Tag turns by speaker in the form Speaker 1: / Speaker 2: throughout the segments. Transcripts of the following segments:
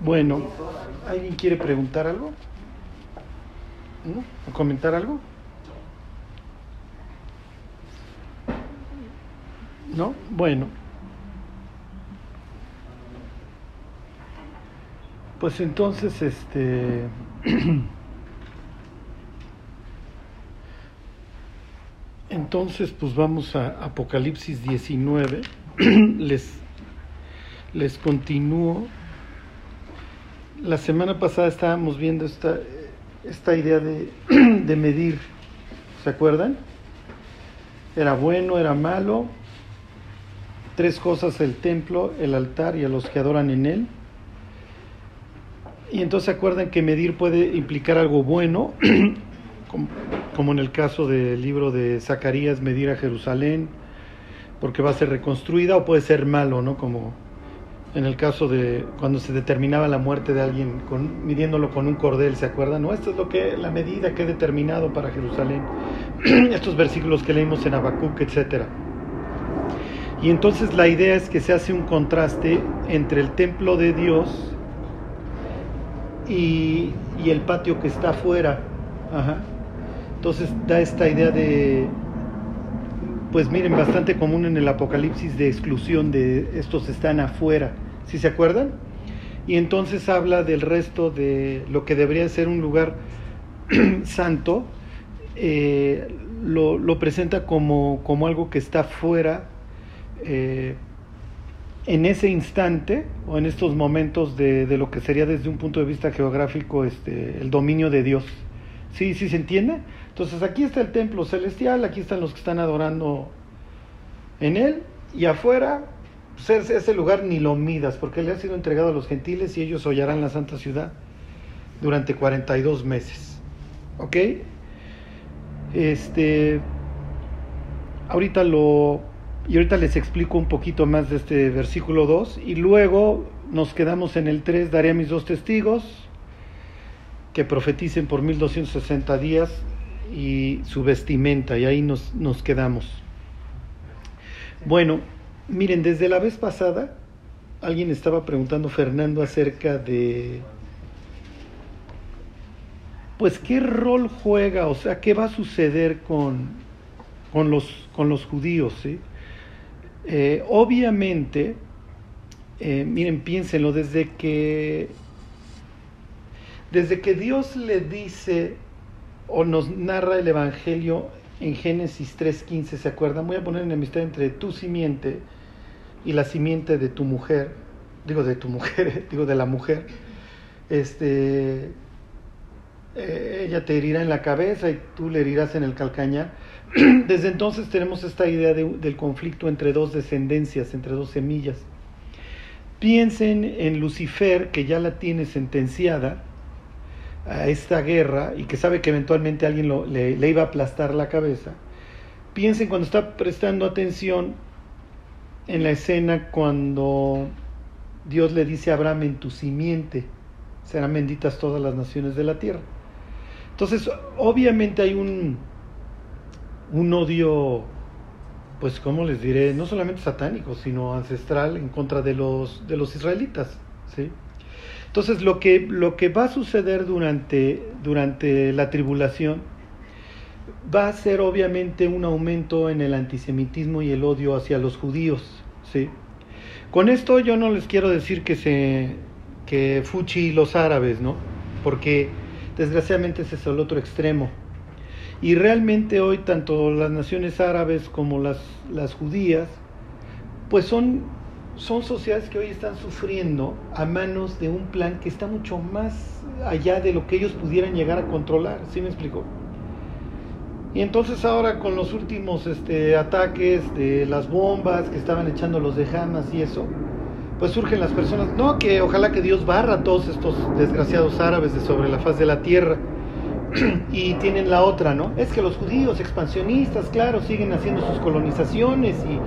Speaker 1: Bueno, ¿alguien quiere preguntar algo? ¿No? ¿O comentar algo? ¿No? Bueno. Pues entonces, este... Entonces, pues vamos a Apocalipsis 19. les, les continúo. La semana pasada estábamos viendo esta, esta idea de, de medir. ¿Se acuerdan? Era bueno, era malo. Tres cosas, el templo, el altar y a los que adoran en él. Y entonces se acuerdan que medir puede implicar algo bueno, como, como en el caso del libro de Zacarías, medir a Jerusalén, porque va a ser reconstruida, o puede ser malo, ¿no? Como en el caso de cuando se determinaba la muerte de alguien con, midiéndolo con un cordel, ¿se acuerdan? No, esto es lo que la medida que he determinado para Jerusalén. Estos versículos que leímos en Habacuc, etcétera. Y entonces la idea es que se hace un contraste entre el templo de Dios y, y el patio que está afuera. Ajá. Entonces da esta idea de, pues miren, bastante común en el Apocalipsis de exclusión de estos están afuera, ¿sí se acuerdan? Y entonces habla del resto de lo que debería ser un lugar santo, eh, lo, presenta como, como, algo que está fuera eh, en ese instante o en estos momentos de, de, lo que sería desde un punto de vista geográfico este, el dominio de Dios. ¿Sí, sí se entiende? Entonces aquí está el templo celestial, aquí están los que están adorando en él y afuera pues ese lugar ni lo midas porque le ha sido entregado a los gentiles y ellos hollarán la santa ciudad durante 42 meses. ¿Ok? Este ahorita lo y ahorita les explico un poquito más de este versículo 2 y luego nos quedamos en el 3, daré a mis dos testigos que profeticen por 1260 días y su vestimenta, y ahí nos, nos quedamos. Bueno, miren, desde la vez pasada alguien estaba preguntando, Fernando, acerca de, pues, ¿qué rol juega? O sea, ¿qué va a suceder con, con, los, con los judíos? Eh, obviamente, eh, miren, piénsenlo, desde que, desde que Dios le dice o nos narra el Evangelio en Génesis 3.15, ¿se acuerdan? Voy a poner enemistad entre tu simiente y la simiente de tu mujer, digo de tu mujer, digo de la mujer, este, eh, ella te herirá en la cabeza y tú le herirás en el calcañar. Desde entonces tenemos esta idea de, del conflicto entre dos descendencias, entre dos semillas. Piensen en Lucifer, que ya la tiene sentenciada, a esta guerra y que sabe que eventualmente alguien lo, le, iba a aplastar la cabeza, piensen cuando está prestando atención en la escena cuando Dios le dice a Abraham, en tu simiente serán benditas todas las naciones de la tierra. Entonces, obviamente hay un, un odio, pues, ¿cómo les diré? No solamente satánico, sino ancestral en contra de los, de los israelitas, ¿sí? Entonces, lo que, lo que va a suceder durante, durante la tribulación va a ser obviamente un aumento en el antisemitismo y el odio hacia los judíos. ¿sí? Con esto yo no les quiero decir que, se, que fuchi los árabes, ¿no? porque desgraciadamente ese es el otro extremo. Y realmente hoy tanto las naciones árabes como las, las judías, pues son son sociedades que hoy están sufriendo a manos de un plan que está mucho más allá de lo que ellos pudieran llegar a controlar, ¿sí me explico? Y entonces ahora con los últimos este, ataques de las bombas que estaban echando los de Hamas y eso, pues surgen las personas, no, que ojalá que Dios barra a todos estos desgraciados árabes de sobre la faz de la tierra. y tienen la otra, ¿no? Es que los judíos expansionistas, claro, siguen haciendo sus colonizaciones y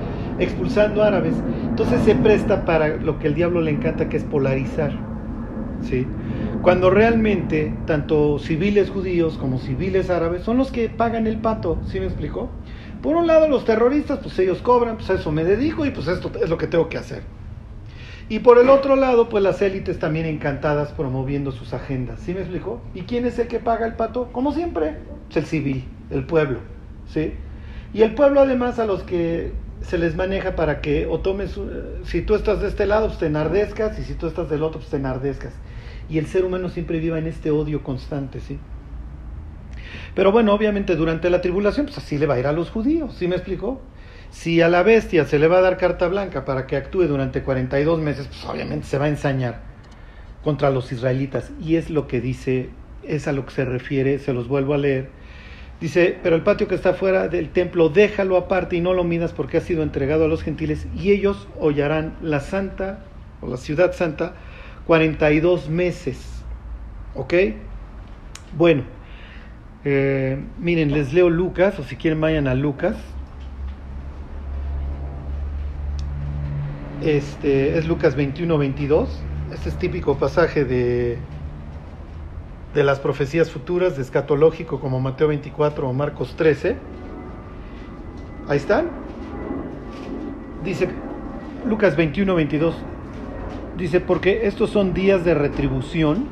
Speaker 1: expulsando árabes. Entonces se presta para lo que el diablo le encanta, que es polarizar, ¿sí? Cuando realmente tanto civiles judíos como civiles árabes son los que pagan el pato, ¿sí me explicó? Por un lado los terroristas, pues ellos cobran, pues a eso me dedico y pues esto es lo que tengo que hacer. Y por el otro lado, pues las élites también encantadas promoviendo sus agendas. ¿Sí me explico? ¿Y quién es el que paga el pato? Como siempre, es el civil, el pueblo. ¿Sí? Y el pueblo además a los que se les maneja para que o tomes, si tú estás de este lado, pues te enardezcas, y si tú estás del otro, pues te enardezcas. Y el ser humano siempre viva en este odio constante, ¿sí? Pero bueno, obviamente durante la tribulación, pues así le va a ir a los judíos, ¿sí me explicó? Si a la bestia se le va a dar carta blanca para que actúe durante 42 meses, pues obviamente se va a ensañar contra los israelitas. Y es lo que dice, es a lo que se refiere, se los vuelvo a leer. Dice, pero el patio que está fuera del templo, déjalo aparte y no lo midas porque ha sido entregado a los gentiles y ellos hollarán la santa o la ciudad santa 42 meses. ¿Ok? Bueno, eh, miren, les leo Lucas, o si quieren vayan a Lucas. Este es Lucas 21, 22. Este es típico pasaje de, de las profecías futuras, de escatológico como Mateo 24 o Marcos 13. Ahí están. Dice Lucas 21, 22. Dice, porque estos son días de retribución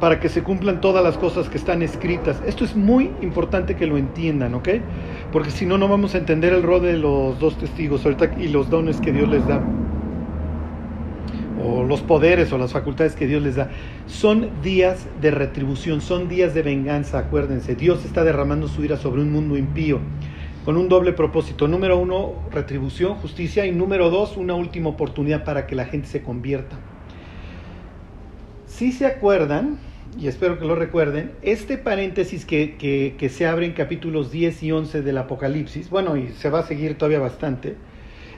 Speaker 1: para que se cumplan todas las cosas que están escritas. Esto es muy importante que lo entiendan, ¿ok? Porque si no, no vamos a entender el rol de los dos testigos y los dones que Dios les da. O los poderes o las facultades que Dios les da. Son días de retribución, son días de venganza, acuérdense. Dios está derramando su ira sobre un mundo impío con un doble propósito. Número uno, retribución, justicia. Y número dos, una última oportunidad para que la gente se convierta. Si se acuerdan, y espero que lo recuerden, este paréntesis que, que, se abre en capítulos 10 y 11 del Apocalipsis, bueno, y se va a seguir todavía bastante,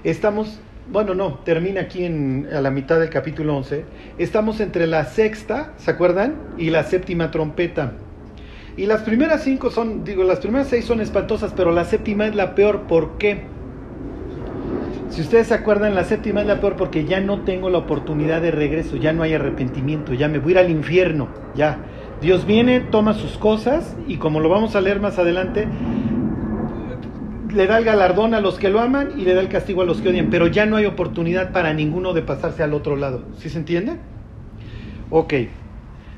Speaker 1: estamos, bueno, no, termina aquí en, a la mitad del capítulo 11, estamos entre la sexta, ¿se acuerdan? Y la séptima trompeta. Y las primeras cinco son, digo, las primeras seis son espantosas, pero la séptima es la peor, ¿por qué? Si ustedes se acuerdan, la séptima es la peor porque ya no tengo la oportunidad de regreso, ya no hay arrepentimiento, ya me voy a ir al infierno, ya. Dios viene, toma sus cosas y como lo vamos a leer más adelante, le da el galardón a los que lo aman y le da el castigo a los que odian, pero ya no hay oportunidad para ninguno de pasarse al otro lado. ¿Sí se entiende? Ok.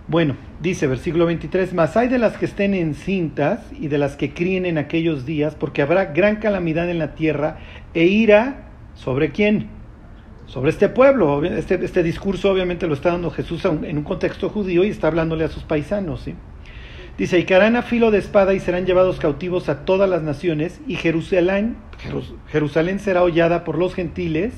Speaker 1: Bueno, dice versículo 23, mas hay de las que estén encintas y de las que críen en aquellos días, porque habrá gran calamidad en la tierra e ira ¿Sobre quién? Sobre este pueblo. Este, este discurso obviamente lo está dando Jesús en un contexto judío y está hablándole a sus paisanos. ¿sí? Dice, y caerán a filo de espada y serán llevados cautivos a todas las naciones, y Jerusalén, Jerusalén será hollada por los gentiles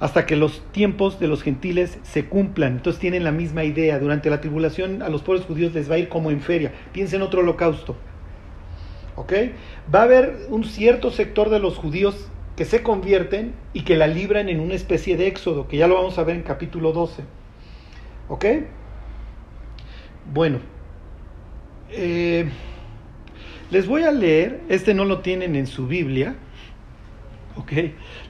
Speaker 1: hasta que los tiempos de los gentiles se cumplan. Entonces tienen la misma idea. Durante la tribulación a los pobres judíos les va a ir como en feria. Piensen en otro holocausto. ¿Ok? Va a haber un cierto sector de los judíos que se convierten y que la libran en una especie de éxodo, que ya lo vamos a ver en capítulo 12. ¿Ok? Bueno, eh, les voy a leer, este no lo tienen en su Biblia, ¿ok?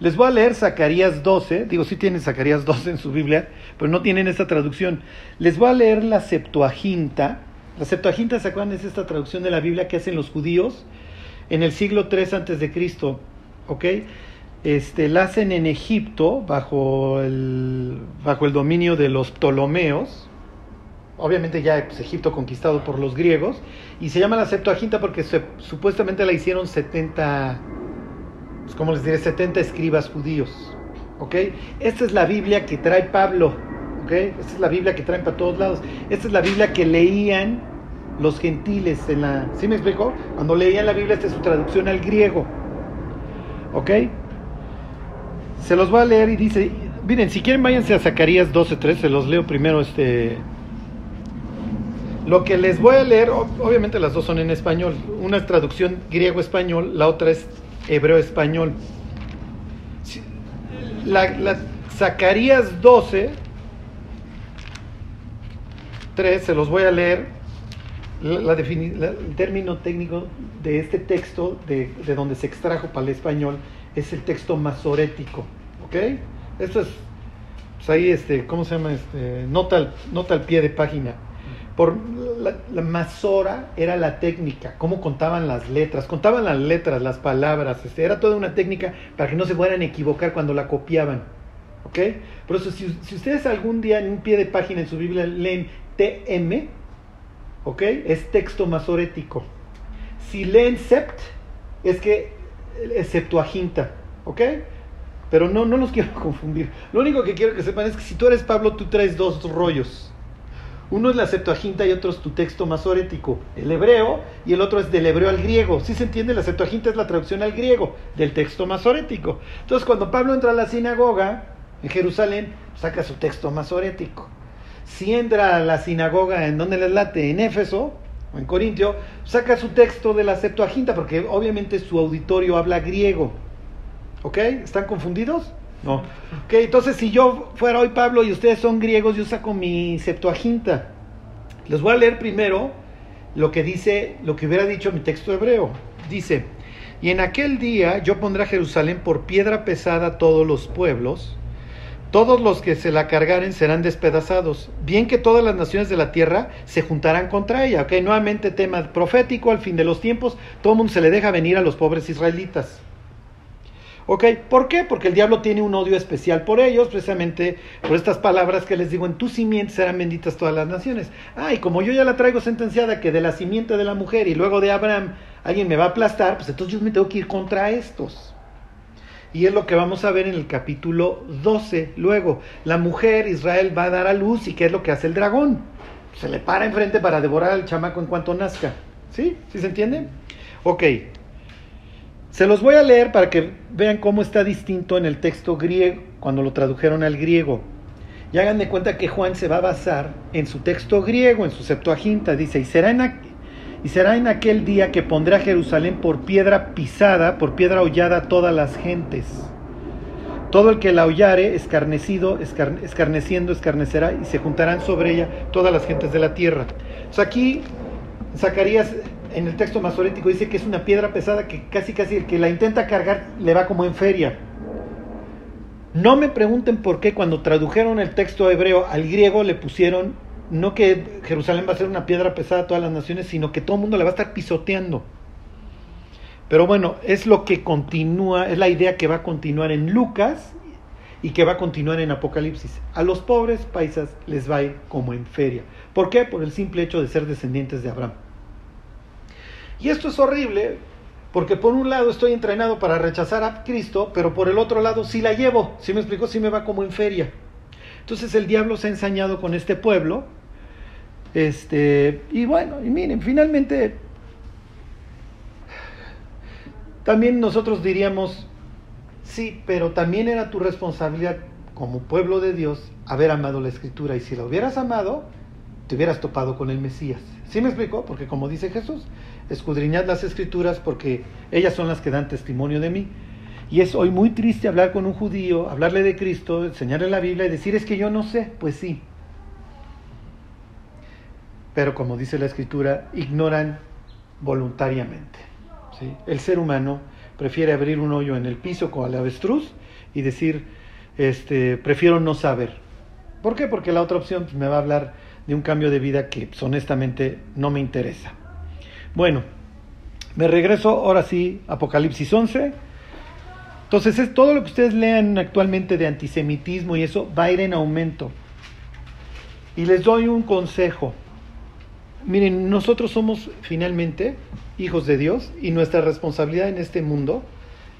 Speaker 1: Les voy a leer Zacarías 12, digo, sí tienen Zacarías 12 en su Biblia, pero no tienen esta traducción. Les voy a leer la Septuaginta. La Septuaginta, ¿se acuerdan? Es esta traducción de la Biblia que hacen los judíos en el siglo 3 antes de Cristo. ¿ok? Este, la hacen en Egipto bajo el, bajo el dominio de los Ptolomeos, obviamente ya pues, Egipto conquistado por los griegos, y se llama la Septuaginta porque supuestamente la hicieron 70, pues, ¿cómo les diré? 70 escribas judíos, ¿ok? Esta es la Biblia que trae Pablo, ¿ok? Esta es la Biblia que traen para todos lados, esta es la Biblia que leían los gentiles en la... ¿Sí me explico? Cuando leían la Biblia, esta es su traducción al griego. ¿Ok? Se los voy a leer y dice, miren, si quieren váyanse a Zacarías 12.3, se los leo primero este... Lo que les voy a leer, obviamente las dos son en español, una es traducción griego-español, la otra es hebreo-español. La, la Zacarías 12, 3, se los voy a leer la, el término técnico de este texto, de, de, donde se extrajo para el español, es el texto masorético. ¿Ok? Esto es, pues ahí, este, ¿cómo se llama? Este, nota, nota al pie de página. Por la, la, masora era la técnica, cómo contaban las letras, contaban las letras, las palabras, este, era toda una técnica para que no se fueran a equivocar cuando la copiaban. ¿Ok? Por eso, si, si ustedes algún día en un pie de página en su Biblia leen TM, ¿ok? Es texto masorético. Si leen Sept, es que es Septuaginta, ¿ok? Pero no, no los quiero confundir. Lo único que quiero que sepan es que si tú eres Pablo, tú traes dos rollos. Uno es la Septuaginta y otro es tu texto masorético, el hebreo, y el otro es del hebreo al griego. ¿Sí se entiende? La Septuaginta es la traducción al griego del texto masorético. Entonces, cuando Pablo entra a la sinagoga en Jerusalén, saca su texto masorético. Si entra a la sinagoga en donde les late, en Éfeso o en Corintio, saca su texto de la Septuaginta, porque obviamente su auditorio habla griego. ¿Ok? ¿Están confundidos? No. Ok, entonces si yo fuera hoy Pablo y ustedes son griegos, yo saco mi Septuaginta. Les voy a leer primero lo que dice, lo que hubiera dicho mi texto hebreo. Dice, y en aquel día yo pondré a Jerusalén por piedra pesada a todos los pueblos, todos los que se la cargaren serán despedazados, bien que todas las naciones de la tierra se juntarán contra ella. Ok, nuevamente tema profético, al fin de los tiempos, todo el mundo se le deja venir a los pobres israelitas. ¿Ok? ¿Por qué? Porque el diablo tiene un odio especial por ellos, precisamente por estas palabras que les digo, en tu simiente serán benditas todas las naciones. Ah, y como yo ya la traigo sentenciada que de la simiente de la mujer y luego de Abraham alguien me va a aplastar, pues entonces yo me tengo que ir contra estos. Y es lo que vamos a ver en el capítulo 12. Luego, la mujer Israel va a dar a luz y ¿qué es lo que hace el dragón? Se le para enfrente para devorar al chamaco en cuanto nazca. ¿Sí? ¿Sí se entiende? Ok. Se los voy a leer para que vean cómo está distinto en el texto griego, cuando lo tradujeron al griego. Y hagan de cuenta que Juan se va a basar en su texto griego, en su Septuaginta. Dice, y será en, y será en aquel día que pondré a Jerusalén por piedra pisada, por piedra hollada a todas las gentes. Todo el que la hollare, escarnecido, escarneciendo, escarnecerá, y se juntarán sobre ella todas las gentes de la tierra. Sea, aquí Zacarías en el texto masorético dice que es una piedra pesada que casi casi el que la intenta cargar le va como en feria. No me pregunten por qué cuando tradujeron el texto hebreo al griego le pusieron no que Jerusalén va a ser una piedra pesada a todas las naciones, sino que todo el mundo le va a estar pisoteando. Pero bueno, es lo que continúa, es la idea que va a continuar en Lucas y que va a continuar en Apocalipsis. A los pobres paisas les va a ir como en feria. ¿Por qué? Por el simple hecho de ser descendientes de Abraham. Y esto es horrible porque por un lado estoy entrenado para rechazar a Cristo, pero por el otro lado sí la llevo. ¿Sí me explicó? Sí me va como en feria. Entonces el diablo se ha ensañado con este pueblo. Este, y bueno, y miren, finalmente también nosotros diríamos, sí, pero también era tu responsabilidad como pueblo de Dios haber amado la escritura. Y si la hubieras amado, te hubieras topado con el Mesías. ¿Sí me explicó? Porque como dice Jesús, escudriñad las escrituras porque ellas son las que dan testimonio de mí. Y es hoy muy triste hablar con un judío, hablarle de Cristo, enseñarle la Biblia y decir es que yo no sé. Pues sí. Pero como dice la escritura, ignoran voluntariamente. El ser humano prefiere abrir un hoyo en el piso con el avestruz y decir, este, prefiero no saber. ¿Por qué? Porque la otra opción pues, me va a hablar de un cambio de vida que pues, honestamente no me interesa. Bueno, me regreso ahora sí, Apocalipsis 11. Entonces, es todo lo que ustedes lean actualmente de antisemitismo y eso va a ir en aumento. Y les doy un consejo. Miren, nosotros somos finalmente hijos de Dios y nuestra responsabilidad en este mundo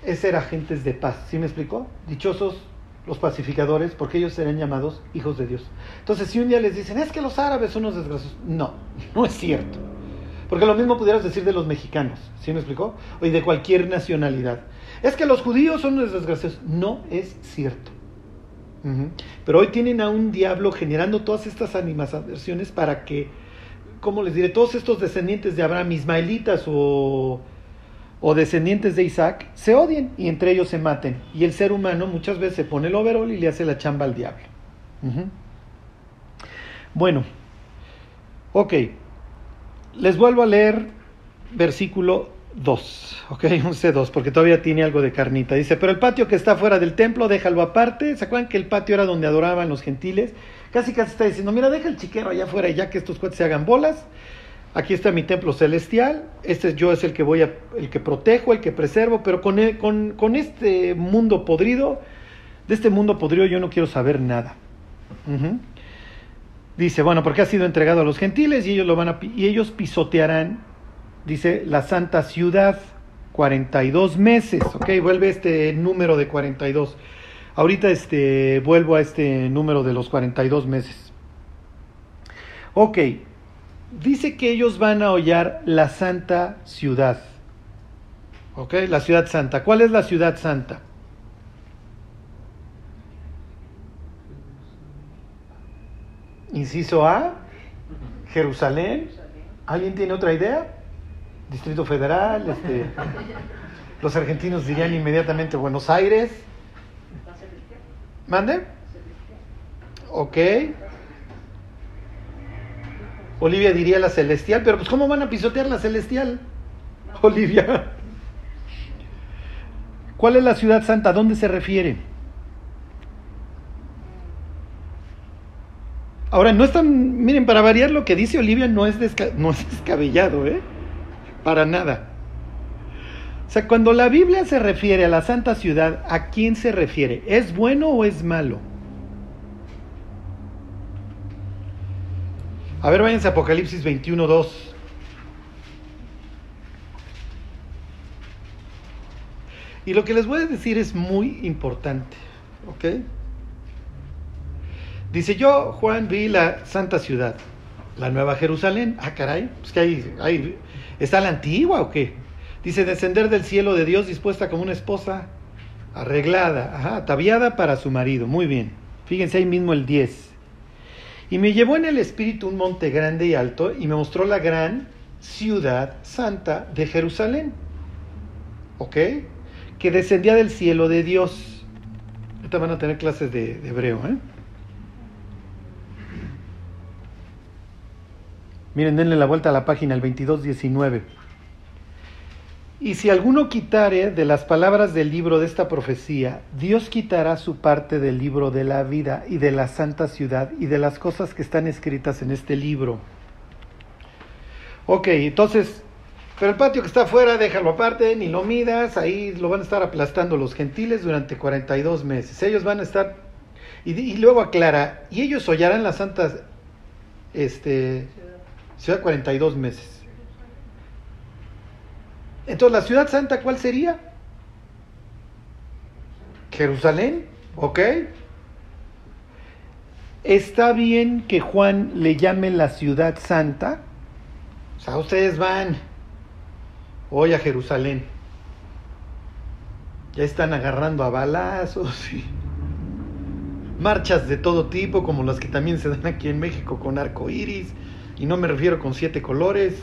Speaker 1: es ser agentes de paz. ¿Sí me explicó? Dichosos los pacificadores, porque ellos serán llamados hijos de Dios. Entonces, si un día les dicen, es que los árabes son unos desgraciados, no, no es cierto. Porque lo mismo pudieras decir de los mexicanos, ¿sí me explicó? O de cualquier nacionalidad. Es que los judíos son unos desgraciados. No es cierto. Pero hoy tienen a un diablo generando todas estas animaciones para que, ¿cómo les diré? Todos estos descendientes de Abraham, ismaelitas o, o descendientes de Isaac, se odien y entre ellos se maten. Y el ser humano muchas veces se pone el overol y le hace la chamba al diablo. Bueno, ok. Les vuelvo a leer versículo 2, ok, un C2, porque todavía tiene algo de carnita. Dice, pero el patio que está fuera del templo, déjalo aparte. ¿Se acuerdan que el patio era donde adoraban los gentiles? Casi casi está diciendo, mira, deja el chiquero allá afuera, ya que estos cuates se hagan bolas. Aquí está mi templo celestial. Este yo es el que voy a, el que protejo, el que preservo, pero con, con, con este mundo podrido, De este mundo podrido yo no quiero saber nada. Dice, bueno, porque ha sido entregado a los gentiles y ellos lo van a y ellos pisotearán, dice, la santa ciudad 42 meses, ¿ok? Vuelve este número de 42. Ahorita este vuelvo a este número de los 42 meses. Ok. Dice que ellos van a hollar la santa ciudad. ¿Ok? La ciudad santa. ¿Cuál es la ciudad santa? Inciso A, Jerusalén. ¿Alguien tiene otra idea? Distrito Federal, este, los argentinos dirían inmediatamente Buenos Aires. ¿Mande? Ok. Olivia diría la celestial, pero pues ¿cómo van a pisotear la celestial? Olivia. ¿Cuál es la ciudad santa? ¿A dónde se refiere? Ahora, no están, miren, para variar lo que dice Olivia no es, desca- no es descabellado, ¿eh? Para nada. O sea, cuando la Biblia se refiere a la santa ciudad, ¿a quién se refiere? ¿Es bueno o es malo? A ver, váyanse a Apocalipsis 21, 2. Y lo que les voy a decir es muy importante, ¿ok? Dice yo, Juan, vi la santa ciudad, la nueva Jerusalén. Ah, caray, pues que hay, ¿está la antigua o qué? Dice, descender del cielo de Dios dispuesta como una esposa arreglada, ajá, ataviada para su marido. Muy bien. Fíjense ahí mismo el 10. Y me llevó en el espíritu un monte grande y alto y me mostró la gran ciudad santa de Jerusalén. ¿Ok? Que descendía del cielo de Dios. Ahorita van a tener clases de, de hebreo, ¿eh? Miren, denle la vuelta a la página, el 2219. Y si alguno quitare de las palabras del libro de esta profecía, Dios quitará su parte del libro de la vida y de la santa ciudad y de las cosas que están escritas en este libro. Ok, entonces, pero el patio que está afuera, déjalo aparte, ni lo midas, ahí lo van a estar aplastando los gentiles durante 42 meses. Ellos van a estar, y, luego aclara, y ellos hollarán la santa este, ciudad 42 meses. Entonces, ¿la ciudad santa cuál sería? Jerusalén, ¿ok? ¿Está bien que Juan le llame la ciudad santa? O sea, ustedes van hoy a Jerusalén. Ya están agarrando a balazos y marchas de todo tipo, como las que también se dan aquí en México con arco iris, y no me refiero con siete colores.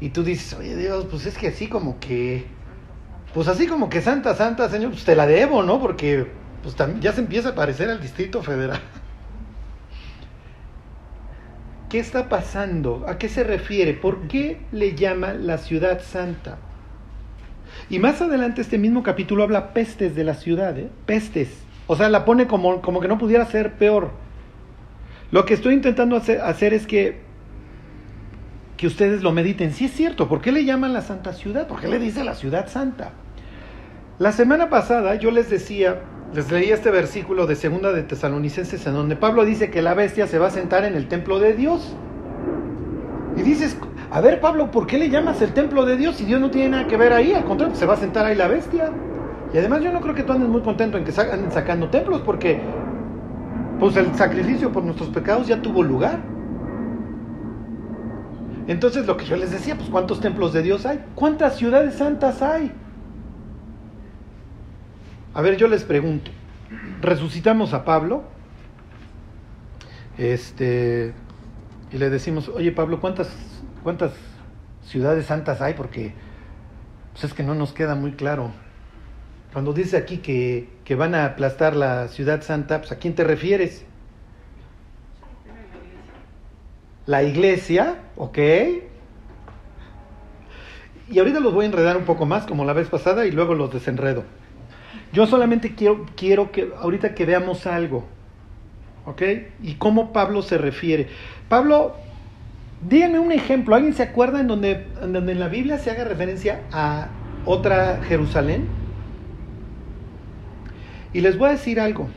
Speaker 1: Y tú dices, oye Dios, pues es que así como que, pues así como que Santa, Santa, Señor, pues te la debo, ¿no? Porque pues tam- ya se empieza a parecer al Distrito Federal. ¿Qué está pasando? ¿A qué se refiere? ¿Por qué le llama la ciudad santa? Y más adelante este mismo capítulo habla pestes de la ciudad, ¿eh? Pestes. O sea, la pone como, como que no pudiera ser peor. Lo que estoy intentando hacer es que que ustedes lo mediten. Sí es cierto, ¿por qué le llaman la Santa Ciudad? ¿Por qué le dice la Ciudad Santa? La semana pasada yo les decía, les leí este versículo de Segunda de Tesalonicenses en donde Pablo dice que la bestia se va a sentar en el templo de Dios. Y dices, a ver Pablo, ¿por qué le llamas el templo de Dios si Dios no tiene nada que ver ahí? Al contrario, se va a sentar ahí la bestia. Y además yo no creo que tú andes muy contento en que anden sacando templos porque pues el sacrificio por nuestros pecados ya tuvo lugar. Entonces lo que yo les decía, pues ¿cuántos templos de Dios hay? ¿Cuántas ciudades santas hay? A ver, yo les pregunto, resucitamos a Pablo, este, y le decimos, oye Pablo, ¿cuántas, cuántas ciudades santas hay? Porque pues es que no nos queda muy claro. Cuando dice aquí que, que van a aplastar la ciudad santa, pues ¿a quién te refieres? La iglesia, ¿ok? Y ahorita los voy a enredar un poco más, como la vez pasada, y luego los desenredo. Yo solamente quiero, quiero que ahorita que veamos algo, ¿ok? Y cómo Pablo se refiere. Pablo, díganme un ejemplo. ¿Alguien se acuerda en donde, en la Biblia se haga referencia a otra Jerusalén? Y les voy a decir algo.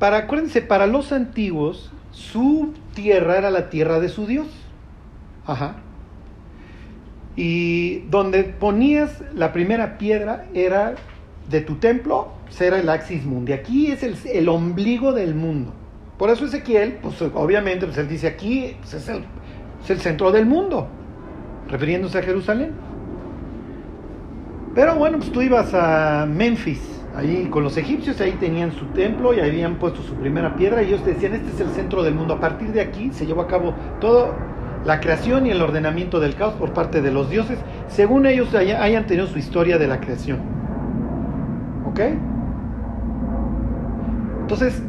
Speaker 1: Para, acuérdense, para los antiguos, su tierra era la tierra de su Dios. Ajá. Y donde ponías la primera piedra era de tu templo, era el axis mundi. Aquí es el, el, ombligo del mundo. Por eso Ezequiel, pues obviamente, pues él dice aquí pues, es, el, es el centro del mundo, refiriéndose a Jerusalén. Pero bueno, pues tú ibas a Memphis, ahí con los egipcios, ahí tenían su templo y ahí habían puesto su primera piedra y ellos decían, este es el centro del mundo. A partir de aquí se llevó a cabo todo la creación y el ordenamiento del caos por parte de los dioses, según ellos hayan tenido su historia de la creación. ¿Ok? Entonces,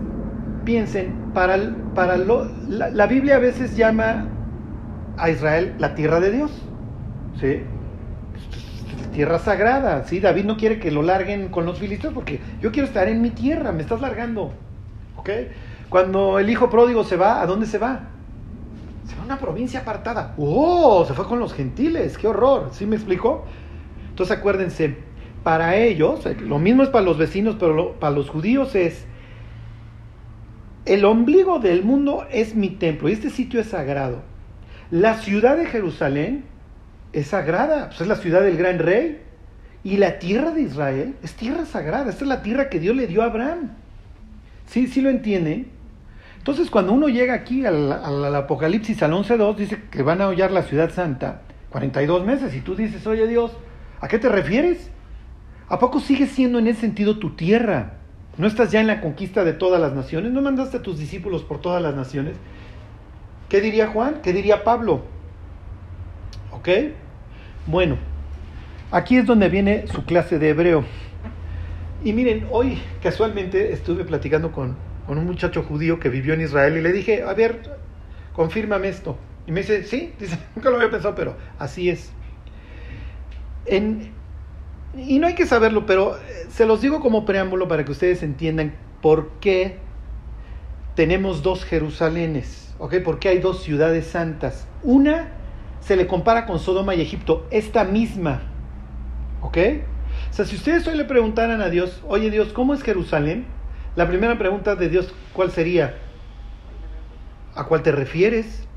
Speaker 1: piensen, para, para lo, la, la, Biblia a veces llama a Israel la tierra de Dios. ¿Sí? Tierra sagrada. ¿sí? David no quiere que lo larguen con los filisteos porque yo quiero estar en mi tierra, me estás largando. Cuando el hijo pródigo se va, ¿a dónde se va? Se va a una provincia apartada. ¡Oh! Se fue con los gentiles. ¡Qué horror! ¿Sí me explico? Entonces acuérdense, para ellos, lo mismo es para los vecinos, pero para los judíos es, el ombligo del mundo es mi templo y este sitio es sagrado. La ciudad de Jerusalén es sagrada, pues es la ciudad del gran rey. Y la tierra de Israel es tierra sagrada, esta es la tierra que Dios le dio a Abraham. ¿Sí, sí lo entienden? Entonces, cuando uno llega aquí al, al, Apocalipsis, al 11.2, dice que van a hollar la ciudad santa 42 meses. Y tú dices, oye Dios, ¿a qué te refieres? ¿A poco sigue siendo en ese sentido tu tierra? ¿No estás ya en la conquista de todas las naciones? ¿No mandaste a tus discípulos por todas las naciones? ¿Qué diría Juan? ¿Qué diría Pablo? ¿Ok? Bueno, aquí es donde viene su clase de hebreo. Y miren, hoy casualmente estuve platicando con, con un muchacho judío que vivió en Israel y le dije, a ver, confírmame esto. Y me dice, sí, dice, nunca lo había pensado, pero así es. En, y no hay que saberlo, pero se los digo como preámbulo para que ustedes entiendan por qué tenemos dos Jerusalenes, ¿ok? ¿Por qué hay dos ciudades santas? Una se le compara con Sodoma y Egipto, esta misma, ¿ok? O sea, si ustedes hoy le preguntaran a Dios, oye Dios, ¿cómo es Jerusalén? La primera pregunta de Dios, ¿cuál sería? ¿A cuál te refieres?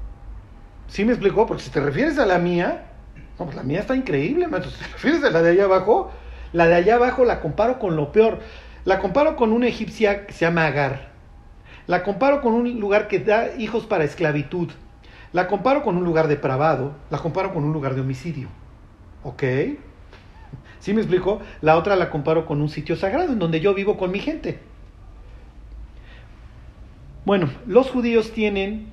Speaker 1: ¿Sí me explicó? Porque si te refieres a la mía, no, pues la mía está increíble, maestro. Si te refieres a la de allá abajo, la de allá abajo la comparo con lo peor. La comparo con una egipcia que se llama Agar. La comparo con un lugar que da hijos para esclavitud. La comparo con un lugar depravado. La comparo con un lugar de homicidio. ¿Ok? ¿Sí me explico? La otra la comparo con un sitio sagrado en donde yo vivo con mi gente. Bueno, los judíos tienen,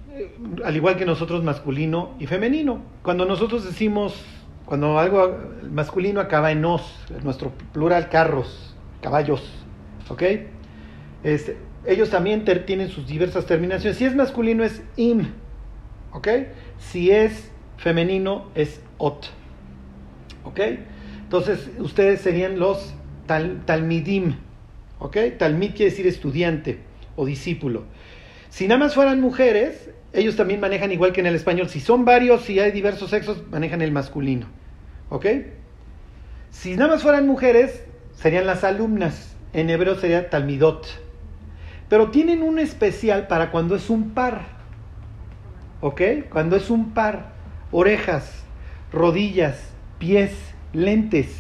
Speaker 1: al igual que nosotros, masculino y femenino. Cuando nosotros decimos, cuando algo masculino acaba en os, nuestro plural carros, caballos, ¿ok? Este, ellos también tienen sus diversas terminaciones. Si es masculino es im, ¿ok? Si es femenino es ot, ¿ok? Entonces ustedes serían los tal, talmidim, ¿ok? Talmid quiere decir estudiante o discípulo. Si nada más fueran mujeres, ellos también manejan igual que en el español. Si son varios, si hay diversos sexos, manejan el masculino. ¿Ok? Si nada más fueran mujeres, serían las alumnas. En hebreo sería talmidot. Pero tienen un especial para cuando es un par. ¿Ok? Cuando es un par. Orejas, rodillas, pies, lentes,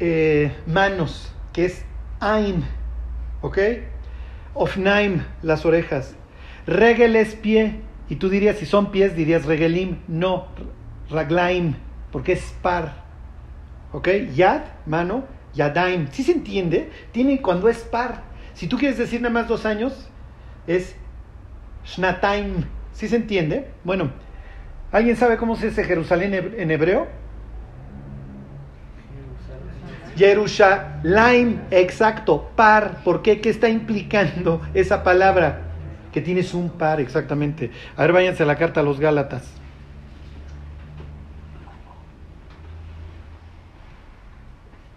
Speaker 1: eh, manos, que es ain. ¿Ok? Ofnaim, las orejas. Regel es pie. Y tú dirías, si son pies, dirías regelim. No, raglaim, porque es par. ¿Ok? Yad, mano, yadaim. ¿Sí se entiende? Tiene cuando es par. Si tú quieres decir nada más dos años, es shnataim. ¿Sí se entiende? Bueno, ¿alguien sabe cómo se dice Jerusalén en hebreo? Jerusalén, exacto, par. ¿Por qué? ¿Qué está implicando esa palabra? Que tienes un par, exactamente. A ver, váyanse a la carta a los Gálatas.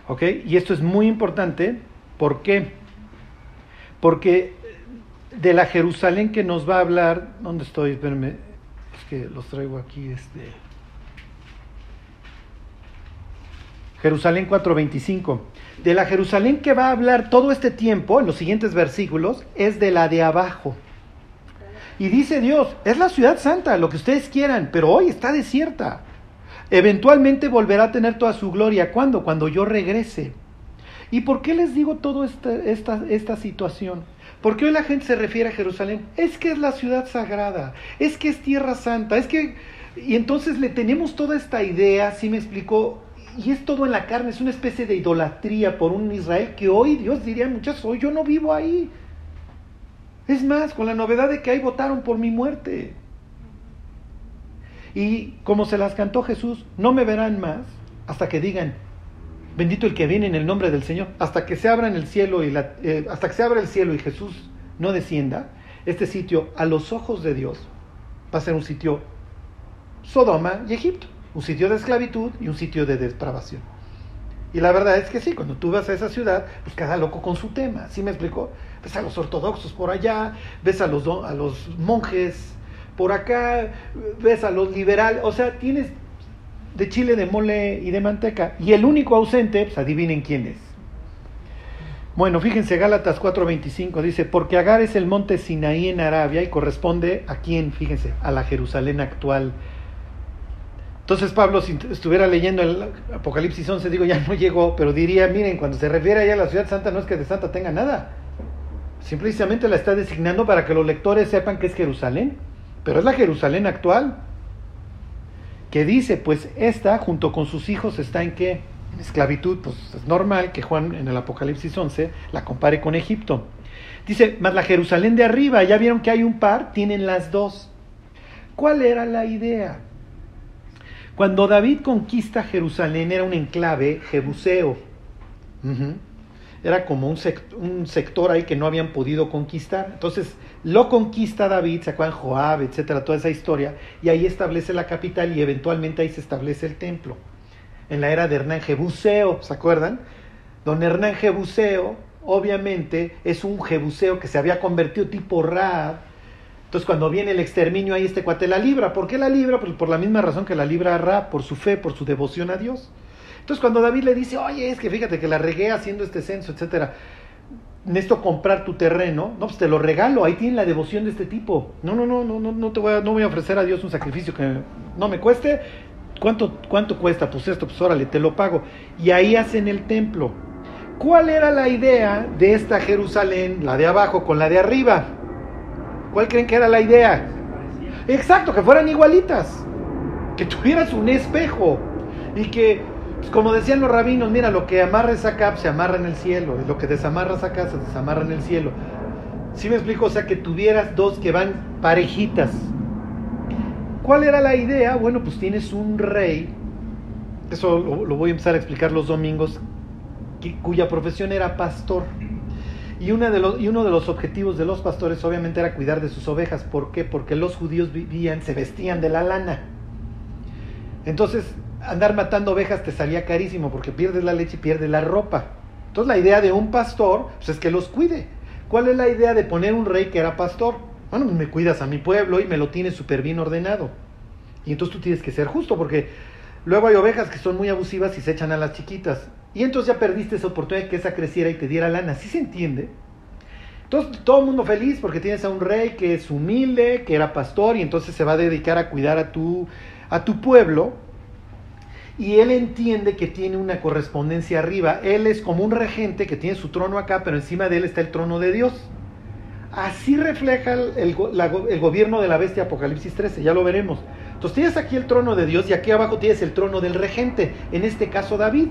Speaker 1: ¿Ok? Y esto es muy importante. ¿Por qué? Porque de la Jerusalén que nos va a hablar, ¿dónde estoy? Espérenme, es que los traigo aquí, este. Jerusalén 4:25. De la Jerusalén que va a hablar todo este tiempo, en los siguientes versículos, es de la de abajo. Y dice Dios, es la ciudad santa, lo que ustedes quieran, pero hoy está desierta. Eventualmente volverá a tener toda su gloria. ¿Cuándo? Cuando yo regrese. ¿Y por qué les digo toda esta, esta, esta situación? Porque hoy la gente se refiere a Jerusalén. Es que es la ciudad sagrada, es que es tierra santa, es que... Y entonces le tenemos toda esta idea, ¿sí me explicó? Y es todo en la carne, es una especie de idolatría por un Israel que hoy Dios diría muchas, hoy yo no vivo ahí. Es más, con la novedad de que ahí votaron por mi muerte. Y como se las cantó Jesús, no me verán más hasta que digan, Bendito el que viene en el nombre del Señor. Hasta que se abra el cielo y Jesús no descienda, este sitio a los ojos de Dios va a ser un sitio Sodoma y Egipto, un sitio de esclavitud y un sitio de depravación. Y la verdad es que sí, cuando tú vas a esa ciudad, pues cada loco con su tema, ¿sí me explicó? Ves a los ortodoxos por allá, ves a los monjes por acá, ves a los liberales, o sea, tienes de chile, de mole y de manteca. Y el único ausente, pues adivinen quién es. Bueno, fíjense, Gálatas 4:25 dice, porque Agar es el monte Sinaí en Arabia y corresponde a quién, fíjense, a la Jerusalén actual. Entonces Pablo, si estuviera leyendo el Apocalipsis 11, digo, ya no llegó, pero diría, miren, cuando se refiere a la ciudad santa, no es que de santa tenga nada. Simplemente la está designando para que los lectores sepan que es Jerusalén, pero es la Jerusalén actual que dice, pues esta junto con sus hijos está en qué? En esclavitud, pues es normal que Juan en el Apocalipsis 11 la compare con Egipto. Dice, más la Jerusalén de arriba, ya vieron que hay un par, tienen las dos. ¿Cuál era la idea? Cuando David conquista Jerusalén era un enclave jebuseo. Era como un, un sector ahí que no habían podido conquistar. Entonces, lo conquista David, se acuerdan Joab, etcétera, toda esa historia, y ahí establece la capital y eventualmente ahí se establece el templo. En la era de Hernán Jebuseo, ¿se acuerdan? Don Hernán Jebuseo, obviamente, es un Jebuseo que se había convertido tipo Raab. Entonces, cuando viene el exterminio, ahí este cuate la libra. ¿Por qué la libra? Pues por la misma razón que la libra Raab, por su fe, por su devoción a Dios. Entonces, cuando David le dice, oye, es que fíjate que la regué haciendo este censo, etcétera necesito comprar tu terreno, no, pues te lo regalo, ahí tiene la devoción de este tipo. No, no, no, no, no, te voy a, no voy a ofrecer a Dios un sacrificio que no me cueste. ¿Cuánto, ¿Cuánto cuesta? Pues esto, pues órale, te lo pago. Y ahí hacen el templo. ¿Cuál era la idea de esta Jerusalén, la de abajo con la de arriba? ¿Cuál creen que era la idea? Exacto, que fueran igualitas. Que tuvieras un espejo. Y que como decían los rabinos, mira, lo que amarres acá se amarra en el cielo, y lo que desamarras acá se desamarra en el cielo. ¿Sí me explico? O sea, que tuvieras dos que van parejitas. ¿Cuál era la idea? Bueno, pues tienes un rey, eso lo, voy a empezar a explicar los domingos, cuya profesión era pastor. Y, y uno de los objetivos de los pastores obviamente era cuidar de sus ovejas. ¿Por qué? Porque los judíos vivían, se vestían de la lana. Entonces, andar matando ovejas te salía carísimo porque pierdes la leche y pierdes la ropa. Entonces la idea de un pastor pues, es que los cuide. ¿Cuál es la idea de poner un rey que era pastor? Bueno, me cuidas a mi pueblo y me lo tienes súper bien ordenado. Y entonces tú tienes que ser justo porque luego hay ovejas que son muy abusivas y se echan a las chiquitas. Y entonces ya perdiste esa oportunidad de que esa creciera y te diera lana. ¿Sí se entiende? Entonces todo el mundo feliz porque tienes a un rey que es humilde, que era pastor y entonces se va a dedicar a cuidar a tu, a tu pueblo y él entiende que tiene una correspondencia arriba. Él es como un regente que tiene su trono acá, pero encima de él está el trono de Dios. Así refleja el, gobierno de la bestia Apocalipsis 13, ya lo veremos. Entonces tienes aquí el trono de Dios y aquí abajo tienes el trono del regente, en este caso David.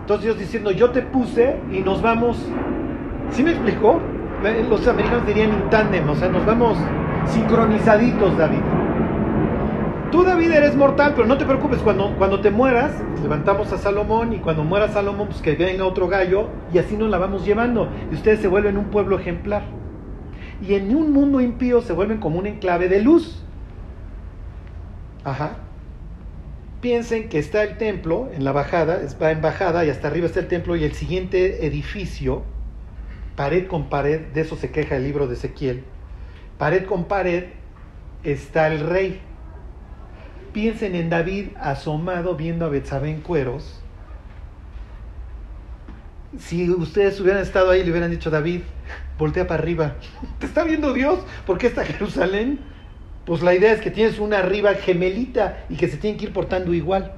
Speaker 1: Entonces Dios diciendo, yo te puse y nos vamos, ¿sí me explicó? Los americanos dirían en tándem, o sea, nos vamos sincronizaditos, David. Tú David eres mortal, pero no te preocupes, cuando, cuando te mueras, levantamos a Salomón y cuando muera Salomón, pues que venga otro gallo y así nos la vamos llevando. Y ustedes se vuelven un pueblo ejemplar. Y en un mundo impío se vuelven como un enclave de luz. Ajá. Piensen que está el templo en la bajada, va en bajada y hasta arriba está el templo y el siguiente edificio, pared con pared, de eso se queja el libro de Ezequiel, pared con pared está el rey Piensen en David asomado viendo a Betsabé en cueros si ustedes hubieran estado ahí, le hubieran dicho, David, voltea para arriba. ¿Te está viendo Dios? ¿Por qué está Jerusalén? Pues la idea es que tienes una arriba gemelita y que se tienen que ir portando igual.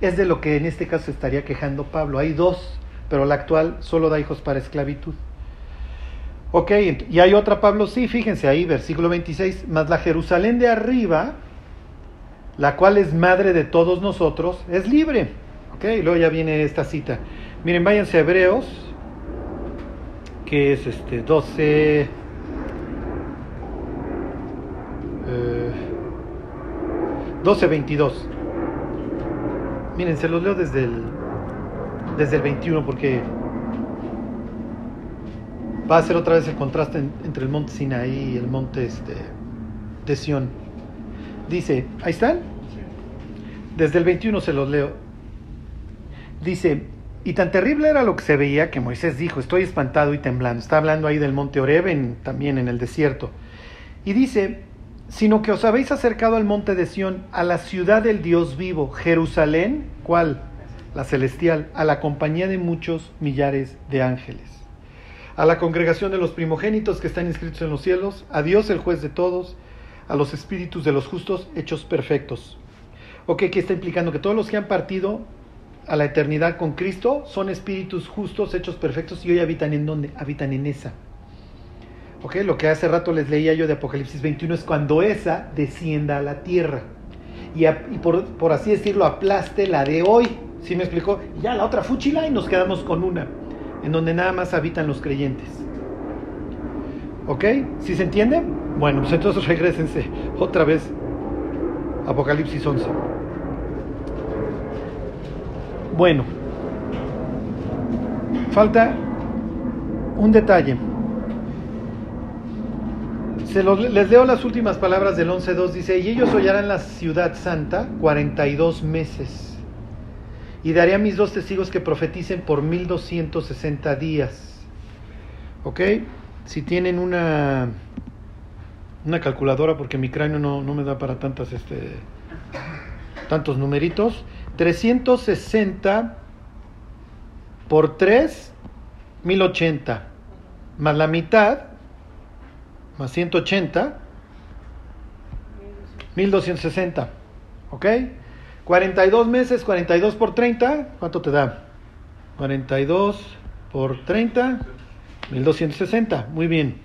Speaker 1: Es de lo que en este caso estaría quejando Pablo. Hay dos, pero la actual solo da hijos para esclavitud. Ok, y hay otra, Pablo, sí, fíjense ahí, versículo 26, más la Jerusalén de arriba, la cual es madre de todos nosotros, es libre. Ok, y luego ya viene esta cita. Miren, váyanse a Hebreos, que es este 12. Eh, 12.22. Miren, se los leo desde el, desde el 21 porque va a ser otra vez el contraste entre el monte Sinaí y el monte este, de Sión. Dice, ¿ahí están? Desde el 21 se los leo. Dice, y tan terrible era lo que se veía que Moisés dijo, estoy espantado y temblando. Está hablando ahí del monte Oreb, también en el desierto. Y dice, sino que os habéis acercado al monte de Sión, a la ciudad del Dios vivo, Jerusalén, ¿cuál? La celestial, a la compañía de muchos millares de ángeles. A la congregación de los primogénitos que están inscritos en los cielos, a Dios el juez de todos, a los espíritus de los justos hechos perfectos. Ok, ¿qué está implicando? Que todos los que han partido a la eternidad con Cristo son espíritus justos, hechos perfectos y hoy habitan en dónde? Habitan en esa. ¿Ok? Lo que hace rato les leía yo de Apocalipsis 21 es cuando esa descienda a la tierra y, por, así decirlo aplaste la de hoy. ¿Sí me explicó? Ya la otra fuchila y nos quedamos con una, en donde nada más habitan los creyentes. ¿Ok? ¿Sí se entiende? Bueno, pues entonces regresense otra vez. Apocalipsis 11. Bueno, falta un detalle. Se les leo las últimas palabras del 11.2. Dice, y ellos hollarán la ciudad santa 42 meses. Y daré a mis dos testigos que profeticen por 1260 días. ¿Ok? Si tienen una, una calculadora, porque mi cráneo no, no me da para tantas, este, tantos numeritos. 360 por 3, 1080. Más la mitad, más 180, 1260. ¿Ok? 42 meses, 42 por 30, ¿cuánto te da? 42 por 30, 1260. Muy bien.